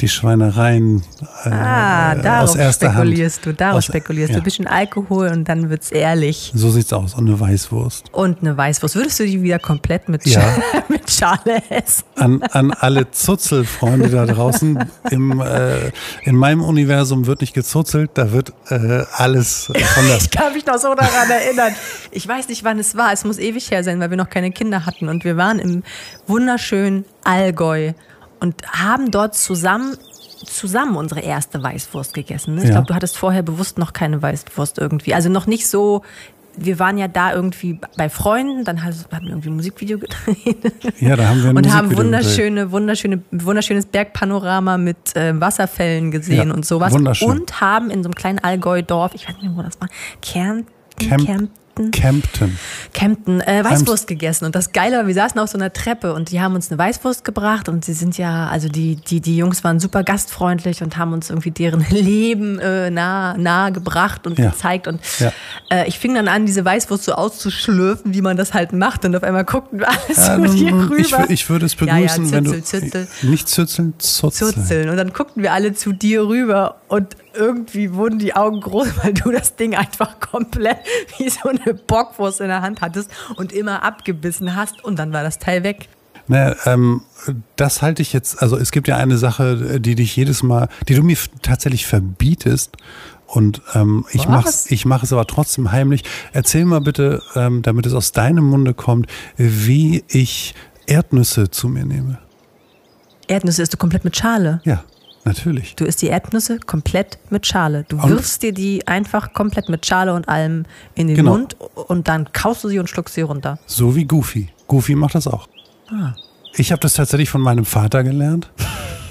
die Schweinereien äh, Ah, aus darauf erster Hand. spekulierst du, darauf Aus- spekulierst ja. du. Ein bisschen Alkohol und dann wird's ehrlich. So sieht's aus. Und eine Weißwurst. Und eine Weißwurst. Würdest du die wieder komplett mit, Ja. Sch mit Schale essen? An, an alle Zuzelfreunde da draußen. Im, äh, in meinem Universum wird nicht gezuzelt, da wird äh, alles von der Ich kann mich noch so daran erinnern. Ich weiß nicht, wann es war. Es muss ewig her sein, weil wir noch keine Kinder hatten. Und wir waren im wunderschönen Allgäu und haben dort zusammen zusammen unsere erste Weißwurst gegessen. ne? Ich Ja. glaube, du hattest vorher bewusst noch keine Weißwurst irgendwie. Also noch nicht so. Wir waren ja da irgendwie bei Freunden, dann hatten wir irgendwie ein Musikvideo gedreht. Ja, da haben wir ein und haben Musikvideo wunderschöne, wunderschöne, wunderschönes Bergpanorama mit äh, Wasserfällen gesehen Ja, und sowas. wunderschön. Und haben in so einem kleinen Allgäu-Dorf, ich weiß nicht mehr, wo das war, Kärnten, Camp- Kärnten, Campton. Kempten äh, Weißwurst gegessen. Und das Geile war, wir saßen auf so einer Treppe und die haben uns eine Weißwurst gebracht und sie sind ja, also die, die, die Jungs waren super gastfreundlich und haben uns irgendwie deren Leben äh, nah, nahe gebracht und Ja. gezeigt. Und Ja. äh, ich fing dann an, diese Weißwurst so auszuschlürfen, wie man das halt macht. Und auf einmal guckten wir alle Ja, dir nun, rüber. ich, ich würde es Ja, ja, begrüßen, wenn du. Zützel, Zützel. Nicht zützeln, zuzeln. Zurzeln. Und dann guckten wir alle zu dir rüber und irgendwie wurden die Augen groß, weil du das Ding einfach komplett wie so eine Bockwurst in der Hand hattest und immer abgebissen hast und dann war das Teil weg. Naja, ähm, das halte ich jetzt, also es gibt ja eine Sache, die dich jedes Mal, die du mir tatsächlich verbietest. Und ähm, ich mache es ich mach es aber trotzdem heimlich. Erzähl mal bitte, ähm, damit es aus deinem Munde kommt, wie ich Erdnüsse zu mir nehme. Erdnüsse isst du komplett mit Schale. Ja, natürlich. Du isst die Erdnüsse komplett mit Schale. Du Und- wirfst dir die einfach komplett mit Schale und allem in den Genau. Mund und dann kaust du sie und schluckst sie runter. So wie Goofy. Goofy macht das auch. Ah. Ich habe das tatsächlich von meinem Vater gelernt.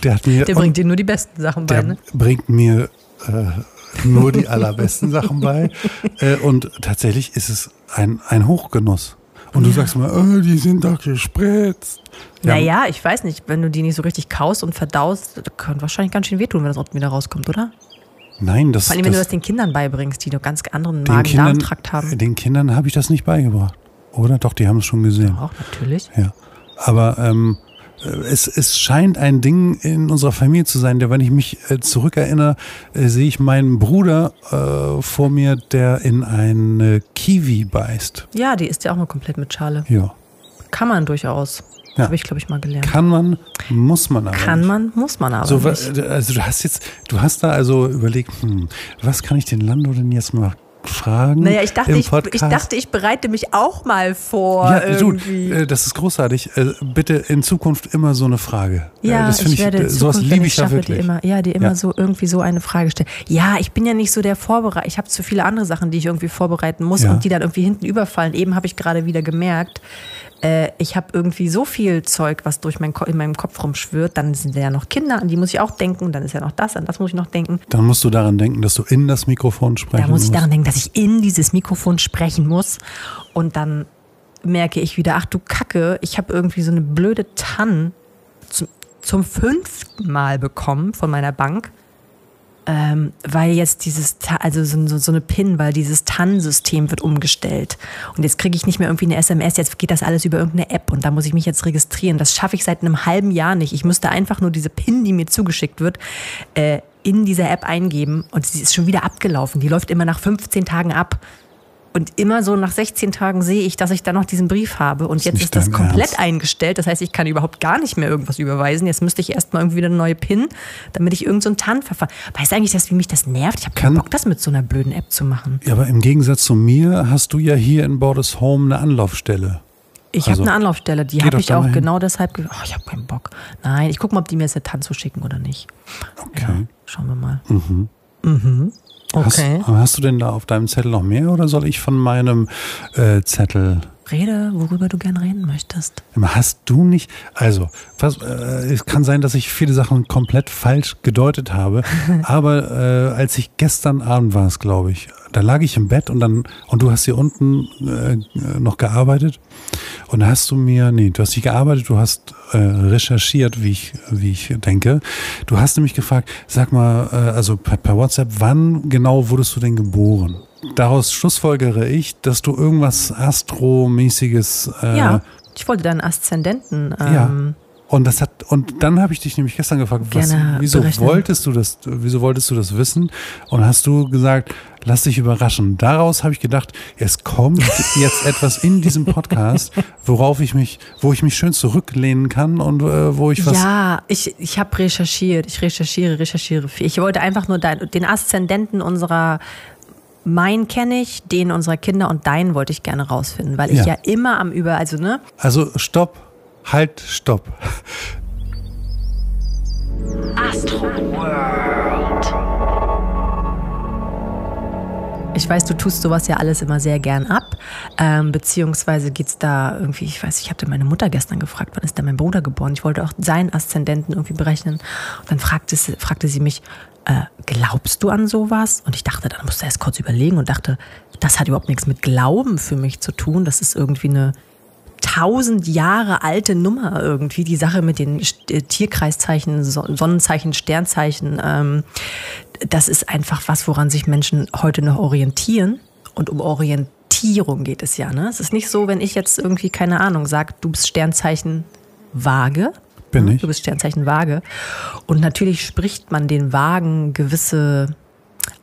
Der hat mir Der bringt dir nur die besten Sachen bei. der Ne? bringt mir äh, nur die allerbesten Sachen bei. Äh, und tatsächlich ist es ein, ein Hochgenuss. Und du sagst mal, oh, die sind doch gespritzt. Ja, Naja, ich weiß nicht, wenn du die nicht so richtig kaust und verdaust, das könnte wahrscheinlich ganz schön wehtun, wenn das unten wieder rauskommt, oder? Nein, das, Vor allem, wenn du das das den Kindern beibringst, die noch ganz anderen Magen-Darm-Trakt haben. den Kindern habe ich das nicht beigebracht. Oder? Doch, die haben es schon gesehen. Auch natürlich. Ja. Aber ähm, äh, es, es scheint ein Ding in unserer Familie zu sein, der, wenn ich mich äh, zurückerinnere, äh, sehe ich meinen Bruder äh, vor mir, der in eine Kiwi beißt. Ja, die isst ja auch mal komplett mit Schale. Ja. Kann man durchaus. Ja. Habe ich, glaube ich, mal gelernt. Kann man, muss man aber. Kann nicht. man, muss man aber So, also du hast jetzt, du hast da also überlegt, hm, was kann ich den Lando denn jetzt mal fragen? Naja, ich dachte ich, ich dachte, ich bereite mich auch mal vor. ja, du, irgendwie. äh, das ist großartig. Äh, Bitte in Zukunft immer so eine Frage. Äh, Ja, das finde ich, werde in sowas Zukunft, liebe ich ich ja schaffe, wirklich. die immer, ja, die immer Ja. so irgendwie so eine Frage stellen. Ja, ich bin ja nicht so der Vorbereiter. Ich habe zu viele andere Sachen, die ich irgendwie vorbereiten muss Ja. und die dann irgendwie hinten überfallen. Eben habe ich gerade wieder gemerkt, äh, ich habe irgendwie so viel Zeug, was durch mein Ko in meinem Kopf rumschwirrt. Dann sind ja noch Kinder, an die muss ich auch denken. Dann ist ja noch das, an das muss ich noch denken. Dann musst du daran denken, dass du in das Mikrofon sprechen Da muss ich musst. daran denken, dass ich in dieses Mikrofon sprechen muss. Und dann merke ich wieder, ach du Kacke, ich habe irgendwie so eine blöde TAN zum, zum fünften Mal bekommen von meiner Bank. Ähm, weil jetzt dieses, also so, so, so eine PIN, weil dieses TAN-System wird umgestellt. Und jetzt kriege ich nicht mehr irgendwie eine SMS, jetzt geht das alles über irgendeine App und da muss ich mich jetzt registrieren. Das schaffe ich seit einem halben Jahr nicht. Ich müsste einfach nur diese PIN, die mir zugeschickt wird, äh, in dieser App eingeben und sie ist schon wieder abgelaufen. Die läuft immer nach 15 Tagen ab. Und immer so nach 16 Tagen sehe ich, dass ich da noch diesen Brief habe. Und jetzt nicht ist das komplett Ernst. eingestellt. Das heißt, ich kann überhaupt gar nicht mehr irgendwas überweisen. Jetzt müsste ich erstmal irgendwie eine neue PIN, damit ich irgendein so TAN-Verfahren. Weißt du eigentlich, dass, wie mich das nervt? Ich habe keinen Bock, das mit so einer blöden App zu machen. Ja, aber im Gegensatz zu mir hast du ja hier in Borders Home eine Anlaufstelle. Ich Also, habe eine Anlaufstelle, die habe ich auch hin. genau deshalb. ge- Oh, ich habe keinen Bock. Nein, ich gucke mal, ob die mir jetzt eine TAN zuschicken oder nicht. Okay. Ja, schauen wir mal. Mhm. Mhm. Okay. Hast, hast du denn da auf deinem Zettel noch mehr oder soll ich von meinem äh, Zettel Rede, worüber du gern reden möchtest. Hast du nicht, also, was, äh, es kann sein, dass ich viele Sachen komplett falsch gedeutet habe, aber äh, als ich gestern Abend war es, glaube ich, da lag ich im Bett und dann, und du hast hier unten äh, noch gearbeitet und hast du mir, nee, du hast nicht gearbeitet, du hast äh, recherchiert, wie ich, wie ich denke. Du hast nämlich gefragt, sag mal, äh, also per, per WhatsApp, wann genau wurdest du denn geboren? Daraus schlussfolgere ich, dass du irgendwas Astromäßiges. Äh, ja, ich wollte deinen Aszendenten. Ja. Ähm, Und das hat und dann habe ich dich nämlich gestern gefragt, was, wieso berechnen. wolltest du das, wieso wolltest du das wissen? Und hast du gesagt, lass dich überraschen. Daraus habe ich gedacht, es kommt jetzt etwas in diesem Podcast, worauf ich mich, wo ich mich schön zurücklehnen kann und äh, wo ich was. Ja, ich, ich habe recherchiert. Ich recherchiere, recherchiere viel. Ich wollte einfach nur den Aszendenten unserer. Meinen kenne ich, den unserer Kinder und deinen wollte ich gerne rausfinden, weil ich Ja. ja immer am Über, also ne, Also stopp, halt, stopp. Astro World. Ich weiß, du tust sowas ja alles immer sehr gern ab. Ähm, beziehungsweise geht's da irgendwie, ich weiß, ich hatte meine Mutter gestern gefragt, wann ist denn mein Bruder geboren? Ich wollte auch seinen Aszendenten irgendwie berechnen. Und dann fragte sie, fragte sie mich, äh, glaubst du an sowas? Und ich dachte, dann musste erst kurz überlegen und dachte, das hat überhaupt nichts mit Glauben für mich zu tun. Das ist irgendwie eine tausend Jahre alte Nummer irgendwie. Die Sache mit den äh, Tierkreiszeichen, So- Sonnenzeichen, Sternzeichen. Ähm, das ist einfach was, woran sich Menschen heute noch orientieren. Und um Orientierung geht es ja. Ne? Es ist nicht so, wenn ich jetzt irgendwie, keine Ahnung, sage, du bist Sternzeichen Waage. Bin ne? ich. Du bist Sternzeichen Waage. Und natürlich spricht man den Wagen gewisse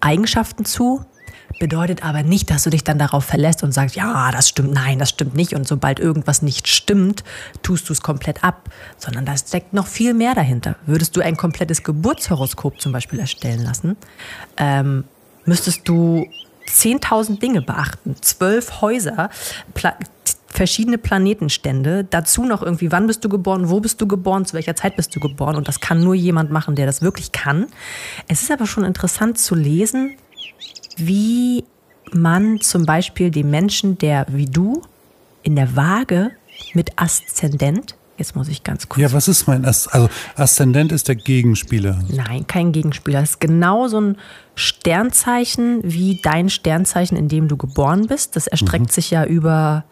Eigenschaften zu. Bedeutet aber nicht, dass du dich dann darauf verlässt und sagst, ja, das stimmt, nein, das stimmt nicht. Und sobald irgendwas nicht stimmt, tust du es komplett ab. Sondern da steckt noch viel mehr dahinter. Würdest du ein komplettes Geburtshoroskop zum Beispiel erstellen lassen, ähm, müsstest du 10.000 Dinge beachten. Zwölf Häuser, Pla verschiedene Planetenstände, dazu noch irgendwie, wann bist du geboren, wo bist du geboren, zu welcher Zeit bist du geboren. Und das kann nur jemand machen, der das wirklich kann. Es ist aber schon interessant zu lesen, wie man zum Beispiel dem Menschen, der wie du in der Waage mit Aszendent, jetzt muss ich ganz kurz Ja, was ist mein Ast also Aszendent ist der Gegenspieler. Nein, kein Gegenspieler. Es ist genau so ein Sternzeichen wie dein Sternzeichen, in dem du geboren bist. Das erstreckt sich ja über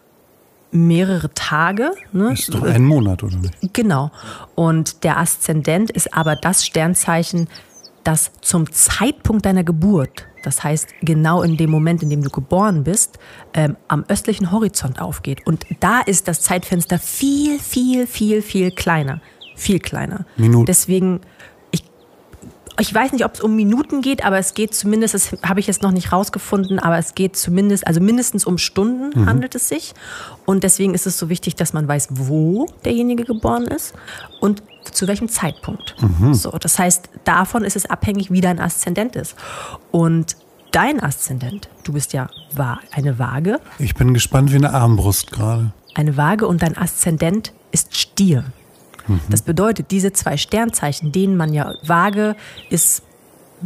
mehrere Tage. Ne? Ist doch ein Monat, oder nicht? Genau. Und der Aszendent ist aber das Sternzeichen, das zum Zeitpunkt deiner Geburt, das heißt genau in dem Moment, in dem du geboren bist, ähm, am östlichen Horizont aufgeht. Und da ist das Zeitfenster viel, viel, viel, viel kleiner. Viel kleiner. Minuten. Deswegen, ich, ich weiß nicht, ob es um Minuten geht, aber es geht zumindest, das habe ich jetzt noch nicht rausgefunden, aber es geht zumindest, also mindestens um Stunden handelt es sich. Und deswegen ist es so wichtig, dass man weiß, wo derjenige geboren ist und zu welchem Zeitpunkt. So, das heißt, davon ist es abhängig, wie dein Aszendent ist. Und dein Aszendent, du bist ja eine Waage, Ich bin gespannt wie eine Armbrust gerade. eine Waage und dein Aszendent ist Stier. Das bedeutet, diese zwei Sternzeichen, denen man ja Waage ist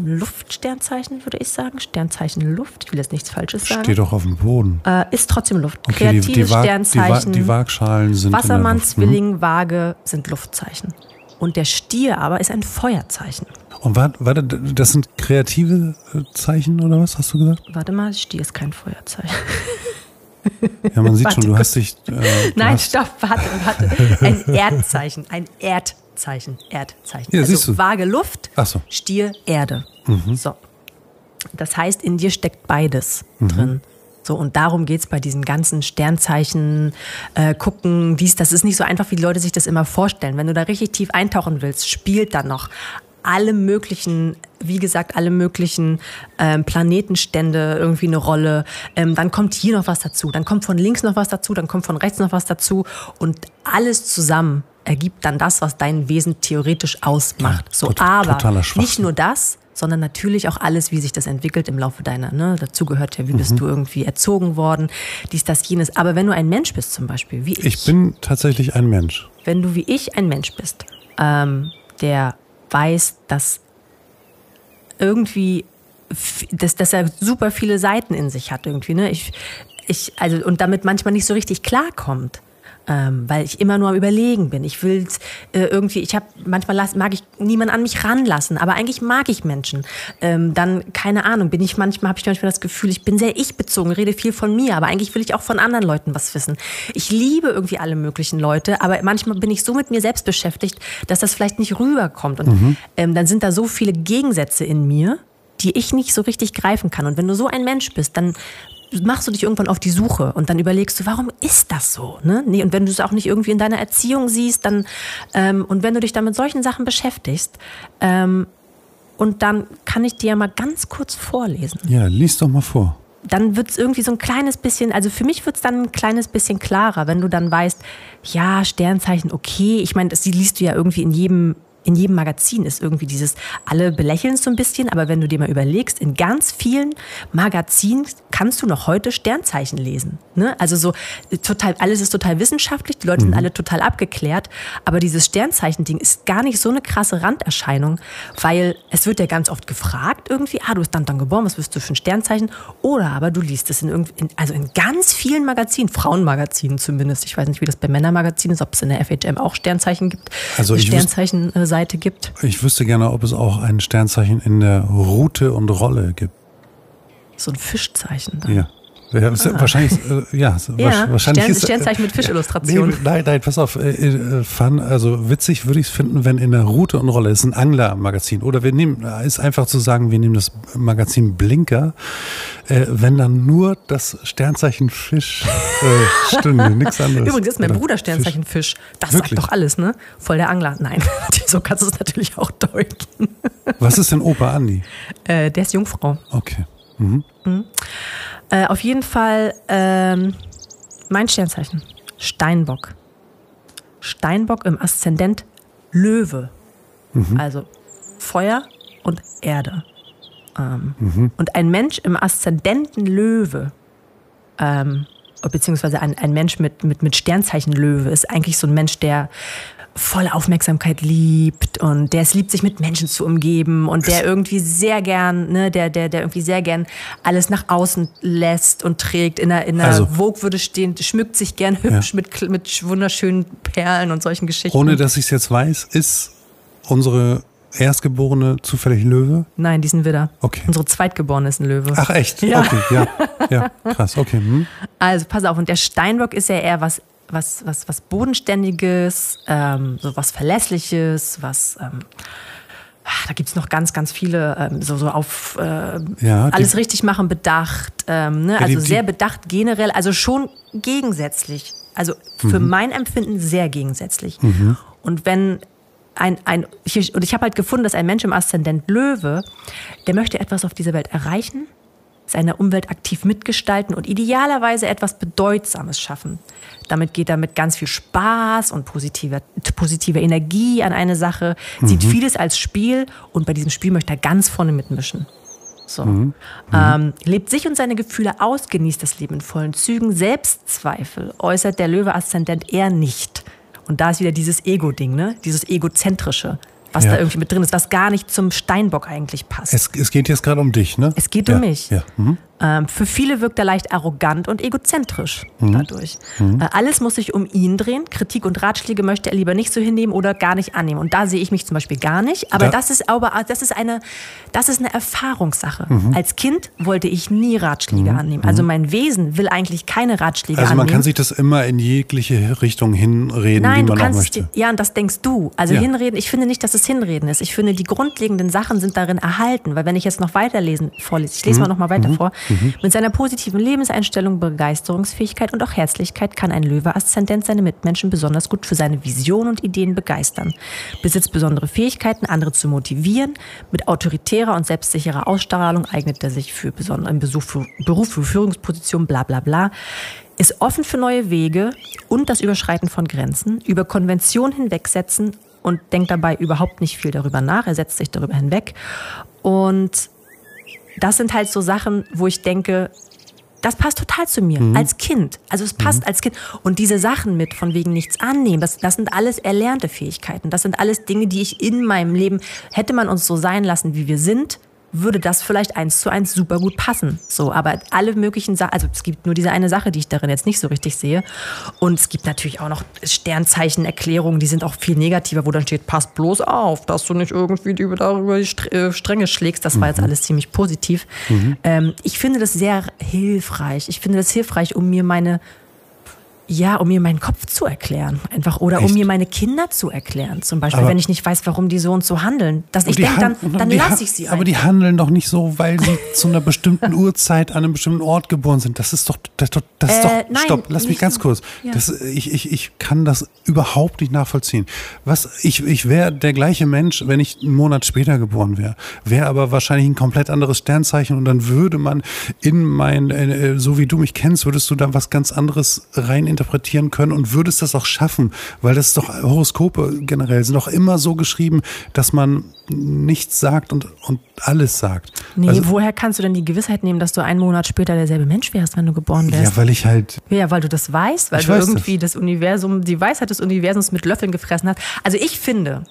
Luftsternzeichen, würde ich sagen. Sternzeichen Luft. Ich will jetzt nichts Falsches sagen. Steht doch auf dem Boden. Äh, ist trotzdem Luft. Okay, die, Kreatives die, die, Waag, Sternzeichen. die Waagschalen sind. in der Wassermann. Zwilling, Waage sind Luftzeichen. Und der Stier aber ist ein Feuerzeichen. Und warte, warte, das sind kreative äh, Zeichen oder was hast du gesagt? Warte mal, Stier ist kein Feuerzeichen. Ja, man sieht Warte schon, du hast dich. Äh, du Nein, hast, stopp, warte, warte. Ein Erdzeichen, ein Erdzeichen, Erdzeichen. Ja, also. Waage Luft, so. Stier Erde. So. Das heißt, in dir steckt beides Mhm. drin. So, und darum geht's bei diesen ganzen Sternzeichen, äh, gucken, dies, das ist nicht so einfach, wie die Leute sich das immer vorstellen. Wenn du da richtig tief eintauchen willst, spielt dann noch alle möglichen, wie gesagt, alle möglichen ähm, Planetenstände irgendwie eine Rolle. Ähm, dann kommt hier noch was dazu, dann kommt von links noch was dazu, dann kommt von rechts noch was dazu und alles zusammen ergibt dann das, was dein Wesen theoretisch ausmacht. Ja, so, aber nicht nur das, sondern natürlich auch alles, wie sich das entwickelt im Laufe deiner. Ne? Dazu gehört ja, wie Mhm. bist du irgendwie erzogen worden, dies, das, jenes. Aber wenn du ein Mensch bist zum Beispiel, wie ich, ich bin tatsächlich ein Mensch. wenn du wie ich ein Mensch bist, ähm, der weiß, dass irgendwie, dass, dass er super viele Seiten in sich hat irgendwie, ne? Ich, ich, also, und damit manchmal nicht so richtig klarkommt. Ähm, weil ich immer nur am Überlegen bin. Ich will äh, irgendwie, ich habe manchmal lass, mag ich niemanden an mich ranlassen, aber eigentlich mag ich Menschen. Ähm, dann keine Ahnung, bin ich manchmal habe ich manchmal das Gefühl, ich bin sehr ich bezogen, rede viel von mir, aber eigentlich will ich auch von anderen Leuten was wissen. Ich liebe irgendwie alle möglichen Leute, aber manchmal bin ich so mit mir selbst beschäftigt, dass das vielleicht nicht rüberkommt und ähm, dann sind da so viele Gegensätze in mir die ich nicht so richtig greifen kann. Und wenn du so ein Mensch bist, dann machst du dich irgendwann auf die Suche und dann überlegst du, warum ist das so? Ne? Nee, und wenn du es auch nicht irgendwie in deiner Erziehung siehst, dann ähm, und wenn du dich dann mit solchen Sachen beschäftigst, ähm, und dann kann ich dir mal ganz kurz vorlesen. Ja, lies doch mal vor. Dann wird es irgendwie so ein kleines bisschen, also für mich wird es dann ein kleines bisschen klarer, wenn du dann weißt, ja, Sternzeichen, okay. Ich meine, das liest du ja irgendwie in jedem in jedem Magazin ist irgendwie dieses, alle belächeln es so ein bisschen, aber wenn du dir mal überlegst, in ganz vielen Magazinen kannst du noch heute Sternzeichen lesen. Ne? Also so total, alles ist total wissenschaftlich, die Leute mhm. sind alle total abgeklärt, aber dieses Sternzeichen-Ding ist gar nicht so eine krasse Randerscheinung, weil es wird ja ganz oft gefragt irgendwie, ah, du bist dann dann geboren, was bist du für ein Sternzeichen? Oder aber du liest es in, in also in ganz vielen Magazinen, Frauenmagazinen zumindest. Ich weiß nicht, wie das bei Männermagazinen ist, ob es in der FHM auch Sternzeichen gibt. Also ich Sternzeichen Seite gibt. Ich wüsste gerne, ob es auch ein Sternzeichen in der Route und Rolle gibt. So ein Fischzeichen dann. Ja. Ja, ah. wahrscheinlich, äh, ja, ja, wahrscheinlich Stern, ist, Sternzeichen mit Fischillustration. Nee, nein, nein, pass auf, äh, äh, fun, also witzig würde ich es finden, wenn in der Route und Rolle ist ein Angler-Magazin oder wir nehmen, ist einfach zu sagen, wir nehmen das Magazin Blinker, äh, wenn dann nur das Sternzeichen Fisch äh, stünde, nichts anderes. Übrigens ist mein oder Bruder Sternzeichen Fisch. Fisch. Das Wirklich? sagt doch alles, ne? Voll der Angler. Nein, so kannst du es natürlich auch deuten. Was ist denn Opa Andi? Äh, der ist Jungfrau. Okay. Mhm. Mhm. Äh, auf jeden Fall ähm, mein Sternzeichen. Steinbock. Steinbock im Aszendent Löwe. Mhm. Also Feuer und Erde. Ähm, mhm. Und ein Mensch im Aszendenten Löwe, ähm, beziehungsweise ein, ein Mensch mit, mit, mit Sternzeichen Löwe, ist eigentlich so ein Mensch, der voll Aufmerksamkeit liebt und der es liebt, sich mit Menschen zu umgeben und der irgendwie sehr gern, ne, der, der, der irgendwie sehr gern alles nach außen lässt und trägt. In der, in der also, Vogue würde stehen, schmückt sich gern hübsch ja. mit, mit wunderschönen Perlen und solchen Geschichten. Ohne dass ich es jetzt weiß, ist unsere Erstgeborene zufällig Löwe? Nein, die sind Widder. Okay. Unsere Zweitgeborene ist ein Löwe. Ach echt? Ja. Okay, ja. Ja, krass, okay. Hm. Also pass auf, und der Steinbock ist ja eher was was, was, was Bodenständiges, ähm, so was Verlässliches, was. Ähm, ah, da gibt es noch ganz, ganz viele, ähm, so, so auf äh, ja, alles richtig machen bedacht. Ähm, ne? ja, also die, sehr bedacht generell, also schon gegensätzlich. Also für mhm. mein Empfinden sehr gegensätzlich. Mhm. Und wenn ein, ein ich, und ich habe halt gefunden, dass ein Mensch im Aszendent Löwe, der möchte etwas auf dieser Welt erreichen, seine Umwelt aktiv mitgestalten und idealerweise etwas Bedeutsames schaffen. Damit geht er mit ganz viel Spaß und positiver, positiver Energie an eine Sache, mhm. sieht vieles als Spiel und bei diesem Spiel möchte er ganz vorne mitmischen. So. Mhm. Ähm, lebt sich und seine Gefühle aus, genießt das Leben in vollen Zügen. Selbstzweifel äußert der Löwe-Aszendent eher nicht. Und da ist wieder dieses Ego-Ding, ne? dieses Egozentrische was ja. da irgendwie mit drin ist, was gar nicht zum Steinbock eigentlich passt. Es, es geht jetzt gerade um dich, ne? Es geht um mich. Ja. Mhm. Ähm, für viele wirkt er leicht arrogant und egozentrisch mhm. dadurch. Mhm. Äh, alles muss sich um ihn drehen. Kritik und Ratschläge möchte er lieber nicht so hinnehmen oder gar nicht annehmen. Und da sehe ich mich zum Beispiel gar nicht. Aber da das ist aber das ist eine, das ist eine Erfahrungssache. Mhm. Als Kind wollte ich nie Ratschläge mhm. annehmen. Also mhm. mein Wesen will eigentlich keine Ratschläge also annehmen. Also man kann sich das immer in jegliche Richtung hinreden, Nein, wie man kannst, auch möchte. Ja, und das denkst du. Also ja. hinreden, ich finde nicht, dass es hinreden ist. Ich finde, die grundlegenden Sachen sind darin erhalten. Weil wenn ich jetzt noch weiterlesen vorlese, ich lese mhm. mal noch mal weiter vor, Mhm. Mit seiner positiven Lebenseinstellung, Begeisterungsfähigkeit und auch Herzlichkeit kann ein Löwe-Aszendent seine Mitmenschen besonders gut für seine Vision und Ideen begeistern. Besitzt besondere Fähigkeiten, andere zu motivieren. Mit autoritärer und selbstsicherer Ausstrahlung eignet er sich für besonderen Besuch für, Beruf, für Führungspositionen, bla bla bla ist offen für neue Wege und das Überschreiten von Grenzen, über Konventionen hinwegsetzen und denkt dabei überhaupt nicht viel darüber nach. Er setzt sich darüber hinweg und das sind halt so Sachen, wo ich denke, das passt total zu mir mhm. als Kind. Also es passt mhm. als Kind. Und diese Sachen mit von wegen nichts annehmen, das, das sind alles erlernte Fähigkeiten. Das sind alles Dinge, die ich in meinem Leben, hätte man uns so sein lassen, wie wir sind, würde das vielleicht eins zu eins super gut passen. So, aber alle möglichen Sachen, also es gibt nur diese eine Sache, die ich darin jetzt nicht so richtig sehe. Und es gibt natürlich auch noch Sternzeichenerklärungen, die sind auch viel negativer, wo dann steht, pass bloß auf, dass du nicht irgendwie darüber die äh, Stränge schlägst. Das war jetzt mhm. alles ziemlich positiv. Mhm. Ähm, ich finde das sehr hilfreich. Ich finde das hilfreich, um mir meine Ja, um mir meinen Kopf zu erklären. Einfach. Oder um Echt? mir meine Kinder zu erklären. Zum Beispiel, Aber- wenn ich nicht weiß, warum die so und so handeln. Dass ich die denke, dann, dann die lasse ich sie Aber die einfach. handeln doch nicht so, weil sie zu einer bestimmten Uhrzeit an einem bestimmten Ort geboren sind. Das ist doch, das, ist doch- das ist Äh, doch, nein, stopp, lass mich ganz so. kurz. Ja. Das, ich, ich, ich kann das überhaupt nicht nachvollziehen. Was, ich, ich wäre der gleiche Mensch, wenn ich einen Monat später geboren wäre. Wäre aber wahrscheinlich ein komplett anderes Sternzeichen und dann würde man in mein, äh, so wie du mich kennst, würdest du da was ganz anderes rein interpretieren können und würdest das auch schaffen, weil das doch Horoskope generell sind doch immer so geschrieben, dass man nichts sagt und, und alles sagt. Nee, Also- woher kannst du denn die Gewissheit nehmen, dass du einen Monat später derselbe Mensch wärst, wenn du geboren ja, wärst? weil ich halt Ja, weil du das weißt, weil du weiß irgendwie das. Universum, die Weisheit des Universums mit Löffeln gefressen hast. Also ich finde,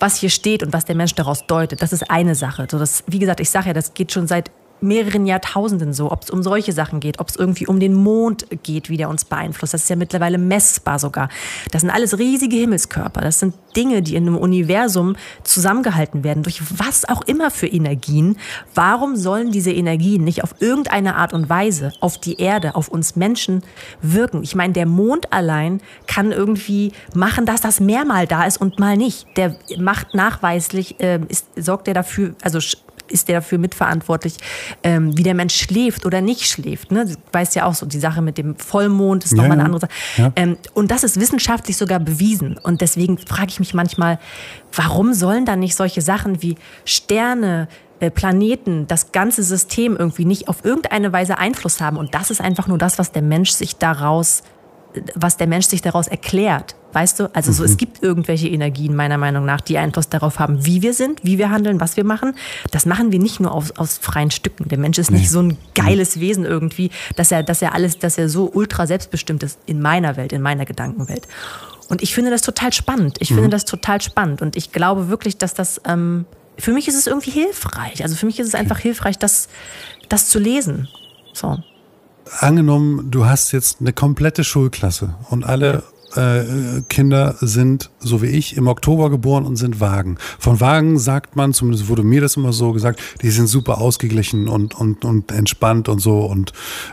was hier steht und was der Mensch daraus deutet, das ist eine Sache. So das, wie gesagt, ich sage ja, das geht schon seit mehreren Jahrtausenden so, ob es um solche Sachen geht, ob es irgendwie um den Mond geht, wie der uns beeinflusst. Das ist ja mittlerweile messbar sogar. Das sind alles riesige Himmelskörper. Das sind Dinge, die in einem Universum zusammengehalten werden, durch was auch immer für Energien. Warum sollen diese Energien nicht auf irgendeine Art und Weise auf die Erde, auf uns Menschen wirken? Ich meine, der Mond allein kann irgendwie machen, dass das Meer mal da ist und mal nicht. Der macht nachweislich, äh, ist, sorgt er dafür, also ist der dafür mitverantwortlich, ähm, wie der Mensch schläft oder nicht schläft. Ne? Du weißt ja auch so, die Sache mit dem Vollmond ist Ja, nochmal eine andere Sache. Ja. Ähm, und das ist wissenschaftlich sogar bewiesen. Und deswegen frage ich mich manchmal, warum sollen dann nicht solche Sachen wie Sterne, äh, Planeten, das ganze System irgendwie nicht auf irgendeine Weise Einfluss haben? Und das ist einfach nur das, was der Mensch sich daraus, was der Mensch sich daraus erklärt. Weißt du? Also so, es gibt irgendwelche Energien, meiner Meinung nach, die Einfluss darauf haben, wie wir sind, wie wir handeln, was wir machen. Das machen wir nicht nur aus, aus freien Stücken. Der Mensch ist nicht so ein geiles Wesen irgendwie, dass er, dass er alles, dass er so ultra selbstbestimmt ist in meiner Welt, in meiner Gedankenwelt. Und ich finde das total spannend. Ich finde das total spannend. Und ich glaube wirklich, dass das, ähm, für mich ist es irgendwie hilfreich. Also für mich ist es einfach hilfreich, das, das zu lesen. So. Angenommen, du hast jetzt eine komplette Schulklasse und alle äh, Kinder sind, so wie ich, im Oktober geboren und sind Wagen. Von Wagen sagt man, zumindest wurde mir das immer so gesagt, die sind super ausgeglichen und, und, und entspannt und so und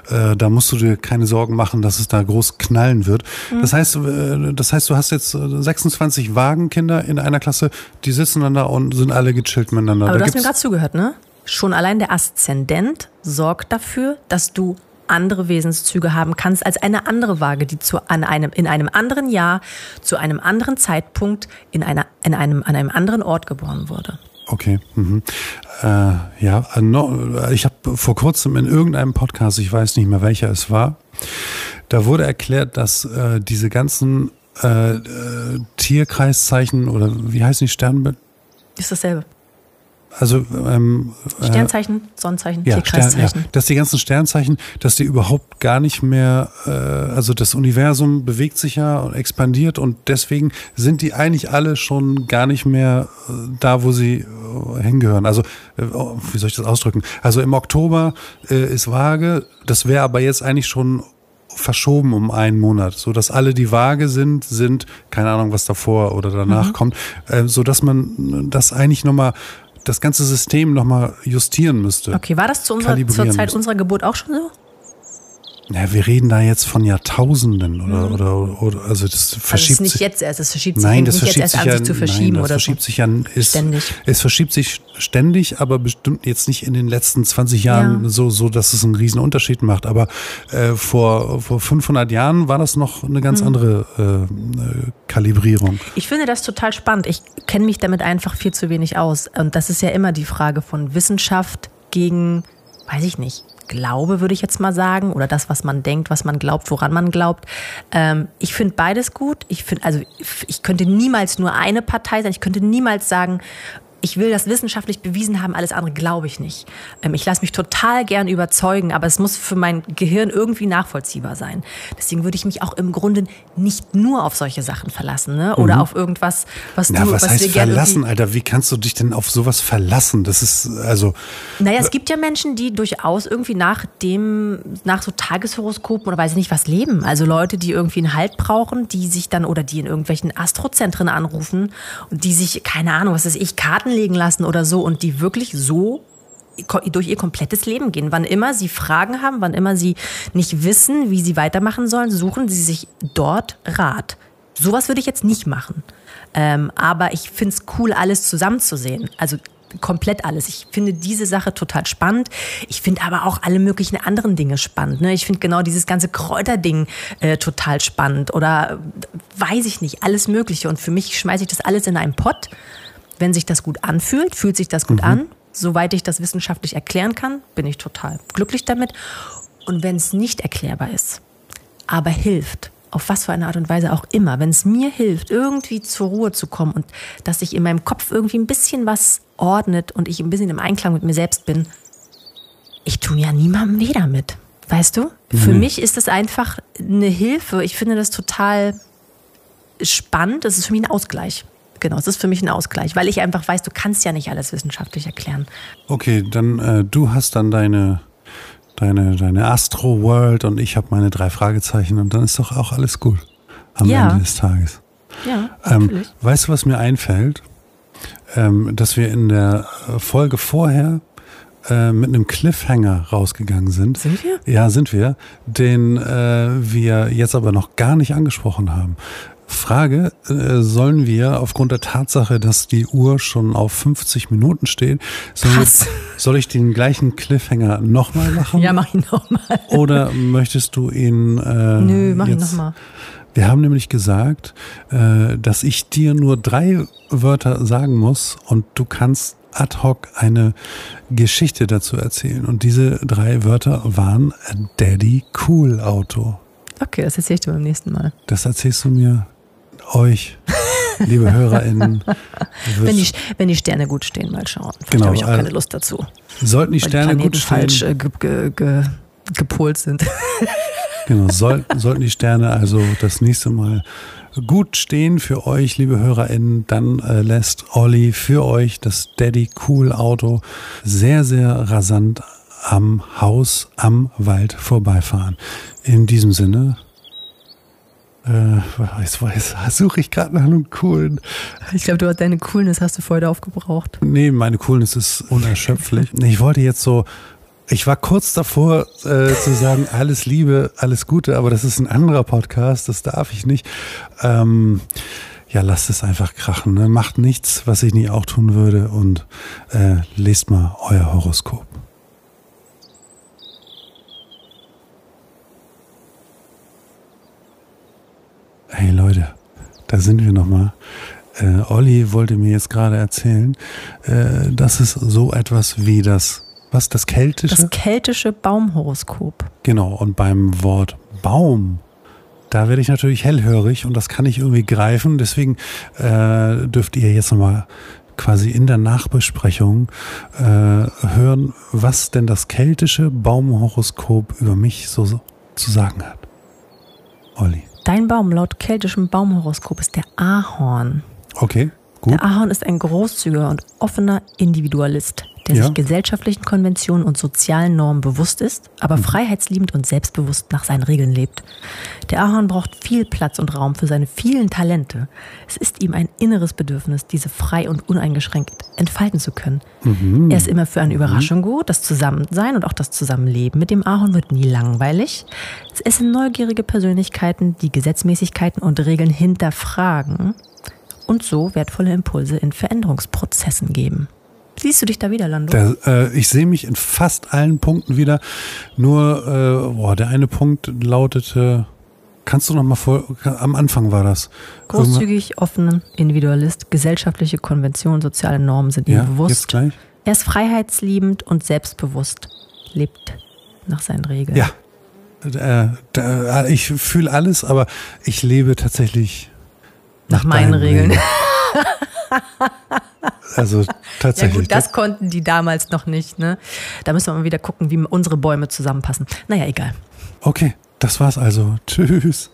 äh, da musst du dir keine Sorgen machen, dass es da groß knallen wird. Das heißt, äh, das heißt, du hast jetzt äh, 26 Wagenkinder in einer Klasse, die sitzen dann da und sind alle gechillt miteinander. Aber da du hast mir gerade zugehört, ne? Schon allein der Aszendent sorgt dafür, dass du andere Wesenszüge haben kannst als eine andere Waage, die zu an einem, in einem anderen Jahr, zu einem anderen Zeitpunkt, in, einer, in einem, an einem anderen Ort geboren wurde. Okay. Mhm. Äh, ja, äh, no, ich habe vor kurzem in irgendeinem Podcast, ich weiß nicht mehr welcher es war, da wurde erklärt, dass äh, diese ganzen äh, äh, Tierkreiszeichen oder wie heißen die Sternbild? Ist dasselbe. Also ähm, äh, Sternzeichen, Sonnenzeichen, ja, Stern, ja, Tierkreiszeichen. dass die ganzen Sternzeichen, dass die überhaupt gar nicht mehr, äh, also das Universum bewegt sich ja und expandiert und deswegen sind die eigentlich alle schon gar nicht mehr äh, da, wo sie äh, hingehören. Also, äh, oh, wie soll ich das ausdrücken? Also im Oktober äh, ist Waage, das wäre aber jetzt eigentlich schon verschoben um einen Monat, so dass alle die Waage sind, sind keine Ahnung, was davor oder danach kommt, äh, so dass man das eigentlich nochmal das ganze System nochmal justieren müsste. Okay, war das zu unserer, zur Zeit müssen. unserer Geburt auch schon so? Ja, wir reden da jetzt von Jahrtausenden oder, oder, oder also das Mhm. Also es verschiebt ist nicht sich. jetzt erst, es verschiebt sich Nein, nicht das jetzt verschiebt erst sich an, sich zu nein, verschieben das oder verschiebt so. sich ja, ist, Ständig. Es verschiebt sich ständig, aber bestimmt jetzt nicht in den letzten 20 Jahren Ja. so, so, dass es einen riesen Unterschied macht. Aber äh, vor, vor 500 Jahren war das noch eine Mhm. ganz andere äh, äh, Kalibrierung. Ich finde das total spannend. Ich kenne mich damit einfach viel zu wenig aus. Und das ist ja immer die Frage von Wissenschaft gegen, weiß ich nicht, Glaube, würde ich jetzt mal sagen, oder das, was man denkt, was man glaubt, woran man glaubt. Ähm, ich finde beides gut. Ich finde, also ich könnte niemals nur eine Partei sein. Ich könnte niemals sagen, ich will das wissenschaftlich bewiesen haben, alles andere glaube ich nicht. Ähm, ich lasse mich total gern überzeugen, aber es muss für mein Gehirn irgendwie nachvollziehbar sein. Deswegen würde ich mich auch im Grunde nicht nur auf solche Sachen verlassen, ne? Oder auf irgendwas, was Na, du, was was heißt wir gerne verlassen, Alter? Wie kannst du dich denn auf sowas verlassen? Das ist, also, Naja, es gibt ja Menschen, die durchaus irgendwie nach dem, nach so Tageshoroskopen oder weiß ich nicht was leben. Also Leute, die irgendwie einen Halt brauchen, die sich dann oder die in irgendwelchen Astrozentren anrufen und die sich, keine Ahnung, was weiß ich, Karten legen lassen oder so und die wirklich so durch ihr komplettes Leben gehen. Wann immer sie Fragen haben, wann immer sie nicht wissen, wie sie weitermachen sollen, suchen sie sich dort Rat. Sowas würde ich jetzt nicht machen. Ähm, aber ich finde es cool, alles zusammenzusehen. Also komplett alles. Ich finde diese Sache total spannend. Ich finde aber auch alle möglichen anderen Dinge spannend. Ne? Ich finde genau dieses ganze Kräuterding äh, total spannend oder äh, weiß ich nicht, alles Mögliche. Und für mich schmeiße ich das alles in einen Pott. Wenn sich das gut anfühlt, fühlt sich das gut an. Soweit ich das wissenschaftlich erklären kann, bin ich total glücklich damit. Und wenn es nicht erklärbar ist, aber hilft, auf was für eine Art und Weise auch immer, wenn es mir hilft, irgendwie zur Ruhe zu kommen und dass sich in meinem Kopf irgendwie ein bisschen was ordnet und ich ein bisschen im Einklang mit mir selbst bin, ich tue ja niemandem weh damit. Weißt du? Für mich ist das einfach eine Hilfe. Ich finde das total spannend. Das ist für mich ein Ausgleich. Genau, es ist für mich ein Ausgleich, weil ich einfach weiß, du kannst ja nicht alles wissenschaftlich erklären. Okay, dann äh, du hast dann deine, deine, deine Astro World und ich habe meine drei Fragezeichen und dann ist doch auch alles gut am Ja. Ende des Tages. Ja, Ähm, weißt du, was mir einfällt? Ähm, dass wir in der äh, Folge vorher äh, mit einem Cliffhanger rausgegangen sind. Sind wir? Ja, sind wir. Den äh, wir jetzt aber noch gar nicht angesprochen haben. Frage, äh, sollen wir aufgrund der Tatsache, dass die Uhr schon auf 50 Minuten steht, wir, Was? soll ich den gleichen Cliffhanger nochmal machen? Ja, mach ihn nochmal. Oder möchtest du ihn äh, Nö, mach ihn jetzt- nochmal. wir haben nämlich gesagt, äh, dass ich dir nur drei Wörter sagen muss und du kannst ad hoc eine Geschichte dazu erzählen. Und diese drei Wörter waren Daddy Cool Auto. Okay, das erzähle ich dir beim nächsten Mal. Das erzählst du mir, euch, liebe HörerInnen. Wenn die, wenn die Sterne gut stehen, mal schauen. Vielleicht Genau, habe ich auch äh, keine Lust dazu. Sollten die Sterne die gut stehen, falsch äh, ge, ge, ge, gepolt sind. Genau, soll, sollten die Sterne also das nächste Mal gut stehen für euch, liebe HörerInnen, dann äh, lässt Olli für euch das Daddy Cool Auto sehr, sehr rasant am Haus am Wald vorbeifahren. In diesem Sinne, äh, jetzt weiß, suche ich gerade nach einem coolen. Ich glaube, du hast deine Coolness hast du vorher aufgebraucht. Nee, meine Coolness ist unerschöpflich. Ich wollte jetzt so, ich war kurz davor äh, zu sagen, alles Liebe, alles Gute, aber das ist ein anderer Podcast, das darf ich nicht. Ähm, ja, lasst es einfach krachen. Ne? Macht nichts, was ich nie auch tun würde und äh, lest mal euer Horoskop. Hey Leute, da sind wir nochmal. Äh, Olli wollte mir jetzt gerade erzählen, äh, dass es so etwas wie das, was, das Keltische? Das keltische Baumhoroskop. Genau, und beim Wort Baum, da werde ich natürlich hellhörig und das kann ich irgendwie greifen. Deswegen äh, dürft ihr jetzt nochmal quasi in der Nachbesprechung äh, hören, was denn das keltische Baumhoroskop über mich so, so zu sagen hat. Olli. Dein Baum laut keltischem Baumhoroskop ist der Ahorn. Okay, gut. Der Ahorn ist ein großzügiger und offener Individualist, der Ja. sich gesellschaftlichen Konventionen und sozialen Normen bewusst ist, aber Mhm. freiheitsliebend und selbstbewusst nach seinen Regeln lebt. Der Ahorn braucht viel Platz und Raum für seine vielen Talente. Es ist ihm ein inneres Bedürfnis, diese frei und uneingeschränkt entfalten zu können. Mhm. Er ist immer für eine Überraschung gut, das Zusammensein und auch das Zusammenleben mit dem Ahorn wird nie langweilig. Es sind neugierige Persönlichkeiten, die Gesetzmäßigkeiten und Regeln hinterfragen und so wertvolle Impulse in Veränderungsprozessen geben. Siehst du dich da wieder, Lando? Da, äh, ich sehe mich in fast allen Punkten wieder. Nur, äh, boah, der eine Punkt lautete, kannst du noch mal vor, am Anfang war das. Großzügig, offen, Individualist, gesellschaftliche Konventionen, soziale Normen sind ihm Ja, jetzt bewusst. gleich. Er ist freiheitsliebend und selbstbewusst, lebt nach seinen Regeln. Ja. Äh, da, ich fühle alles, aber ich lebe tatsächlich Nach meinen Regeln. Also Ja tatsächlich. gut, das konnten die damals noch nicht. Ne? Da müssen wir mal wieder gucken, wie unsere Bäume zusammenpassen. Naja, egal. okay, das war's also. Tschüss.